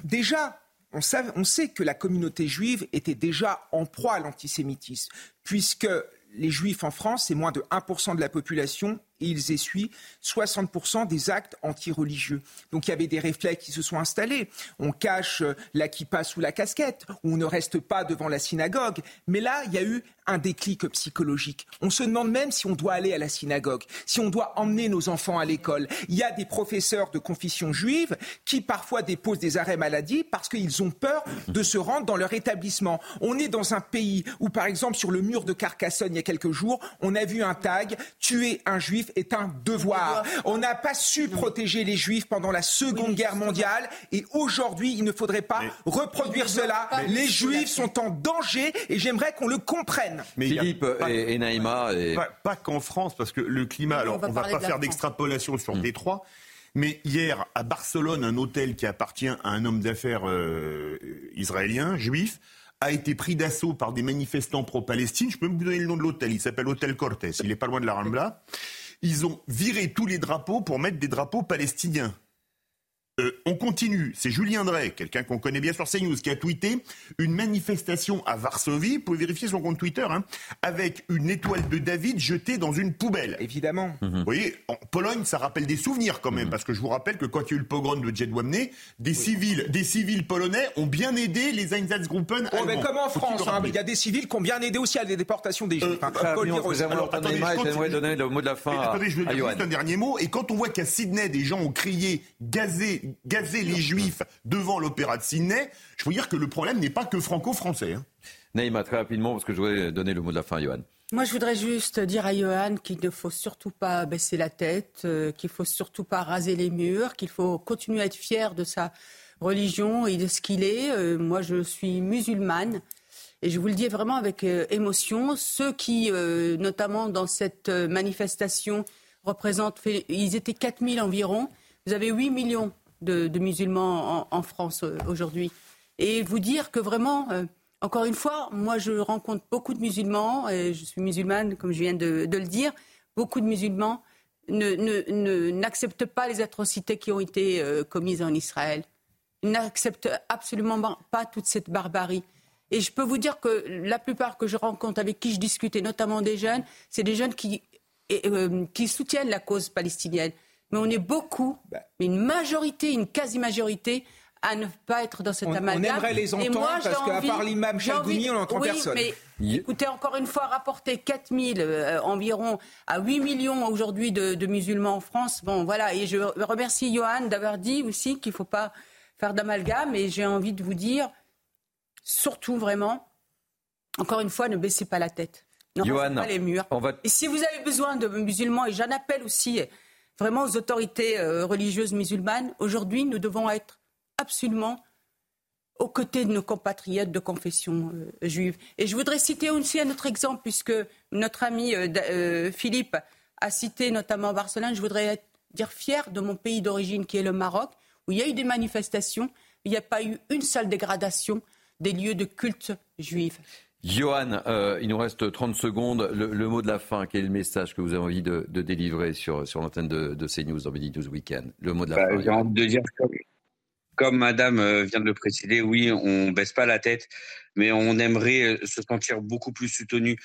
Déjà, on, sait que la communauté juive était déjà en proie à l'antisémitisme, puisque les juifs en France, c'est moins de 1% de la population et ils essuient 60% des actes antireligieux. Donc il y avait des réflexes qui se sont installés. On cache la kippa sous la casquette, ou on ne reste pas devant la synagogue. Mais là, il y a eu un déclic psychologique. On se demande même si on doit aller à la synagogue, si on doit emmener nos enfants à l'école. Il y a des professeurs de confession juive qui parfois déposent des arrêts maladie parce qu'ils ont peur de se rendre dans leur établissement. On est dans un pays où, par exemple, sur le mur de Carcassonne, il y a quelques jours, on a vu un tag tuer un juif est un devoir. On n'a pas su protéger les juifs pendant la Seconde Guerre mondiale et aujourd'hui, il ne faudrait pas reproduire cela. Les juifs sont en danger et j'aimerais qu'on le comprenne. Mais Philippe et, Naïma. Pas, qu'en France, parce que le climat, alors on ne va, pas faire d'extrapolation sur Détroit. Mais hier, à Barcelone, un hôtel qui appartient à un homme d'affaires euh, israélien, juif, a été pris d'assaut par des manifestants pro-Palestine. Je peux vous donner le nom de l'hôtel. Il s'appelle Hôtel Cortés. Il n'est pas loin de la Rambla ils ont viré tous les drapeaux pour mettre des drapeaux palestiniens. Euh, on continue. C'est Julien Drey, quelqu'un qu'on connaît bien sur CNews, qui a tweeté une manifestation à Varsovie. Vous pouvez vérifier son compte Twitter, hein, avec une étoile de David jetée dans une poubelle. Évidemment. Mhm. Vous voyez, en Pologne, ça rappelle des souvenirs quand même, mhm. parce que je vous rappelle que quand il y a eu le pogrom de Jedwabne, des civils, des civils polonais ont bien aidé les Einsatzgruppen. Oh, mais comme en France, hein, il y a des civils qui ont bien aidé aussi à la déportation des Juifs. Euh, attendez, donner le mot de la fin. attendez, je vais dire juste un dernier mot. Et quand on voit qu'à Sydney, des gens ont crié, gazé gazer les juifs devant l'opéra de Sydney, je veux dire que le problème n'est pas que franco-français. Hein. Naïma, très rapidement, parce que je voudrais donner le mot de la fin à Johan. Moi, je voudrais juste dire à Johan qu'il ne faut surtout pas baisser la tête, euh, qu'il ne faut surtout pas raser les murs, qu'il faut continuer à être fier de sa religion et de ce qu'il est. Euh, moi, je suis musulmane. Et je vous le dis vraiment avec euh, émotion. Ceux qui, notamment dans cette manifestation, représentent, ils étaient 4000 environ. Vous avez 8 millions de, musulmans en, France euh, aujourd'hui. Et vous dire que vraiment, euh, encore une fois, moi je rencontre beaucoup de musulmans, et je suis musulmane comme je viens de, le dire, beaucoup de musulmans n'acceptent ne, pas les atrocités qui ont été euh, commises en Israël. Ils n'acceptent absolument pas toute cette barbarie. Et je peux vous dire que la plupart que je rencontre, avec qui je discute, et notamment des jeunes, c'est des jeunes qui, qui soutiennent la cause palestinienne mais on est beaucoup, bah. mais une majorité, une quasi-majorité, à ne pas être dans cet amalgame. On aimerait les entendre moi, parce qu'à part l'imam Chalgouni, on n'entend oui, personne. Mais écoutez, encore une fois, rapporter 4 000 euh, environ à 8 millions aujourd'hui de, musulmans en France. Bon, voilà. Et je remercie Johan d'avoir dit aussi qu'il ne faut pas faire d'amalgame. Et j'ai envie de vous dire, surtout vraiment, encore une fois, ne baissez pas la tête. Ne Johan, pas les murs. Et si vous avez besoin de musulmans, et j'en appelle aussi vraiment aux autorités euh, religieuses musulmanes. Aujourd'hui, nous devons être absolument aux côtés de nos compatriotes de confession euh, juive. Et je voudrais citer aussi un autre exemple, puisque notre ami euh, Philippe a cité notamment Barcelone. Je voudrais dire fier de mon pays d'origine, qui est le Maroc, où il y a eu des manifestations, il n'y a pas eu une seule dégradation des lieux de culte juifs. Johan, euh, il nous reste 30 secondes. Le, mot de la fin, quel est le message que vous avez envie de, délivrer sur, sur l'antenne de, de, CNews dans Midi News Weekend? Le mot de la bah, fin. J'ai envie de dire, comme, Madame euh, vient de le préciser, oui, on baisse pas la tête, mais on aimerait euh, se sentir beaucoup plus soutenu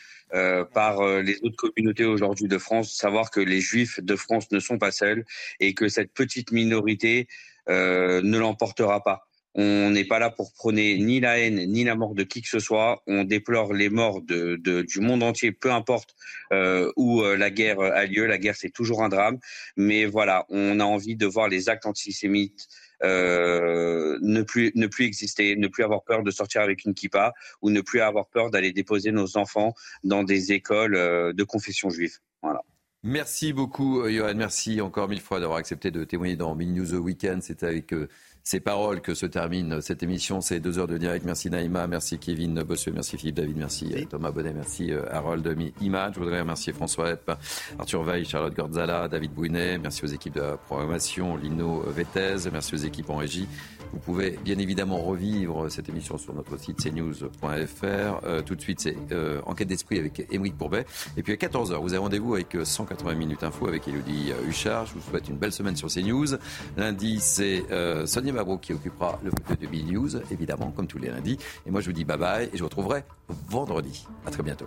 par les autres communautés aujourd'hui de France, savoir que les Juifs de France ne sont pas seuls et que cette petite minorité ne l'emportera pas. On n'est pas là pour prôner ni la haine ni la mort de qui que ce soit. On déplore les morts du monde entier, peu importe euh, où euh, la guerre a lieu. La guerre, c'est toujours un drame. Mais voilà, on a envie de voir les actes antisémites euh, ne plus ne plus exister, ne plus avoir peur de sortir avec une kippa ou ne plus avoir peur d'aller déposer nos enfants dans des écoles de confession juive. Voilà. Merci beaucoup, Johan. Merci encore mille fois d'avoir accepté de témoigner dans Mini News Weekend. C'était avec ces paroles que se termine cette émission. C'est deux heures de direct. Merci Naïma, merci Kevin Bossuet, merci Philippe David, merci euh, Thomas Bonnet, merci euh, Harold Image. Je voudrais remercier François Epp, Arthur Veil, Charlotte Gordzala, David Bouinet. Merci aux équipes de la programmation, Lino Vettez. Merci aux équipes en régie. Vous pouvez bien évidemment revivre cette émission sur notre site cnews.fr. Euh, tout de suite, c'est Enquête d'esprit avec Émeric Bourbet. Et puis à 14h, vous avez rendez-vous avec 180 180 minutes info avec Elodie Huchard. Je vous souhaite une belle semaine sur CNews. Lundi, c'est euh, Sonia Qui occupera le fauteuil de Bill News, évidemment, comme tous les lundis. Et moi, je vous dis bye bye et je vous retrouverai vendredi. À très bientôt.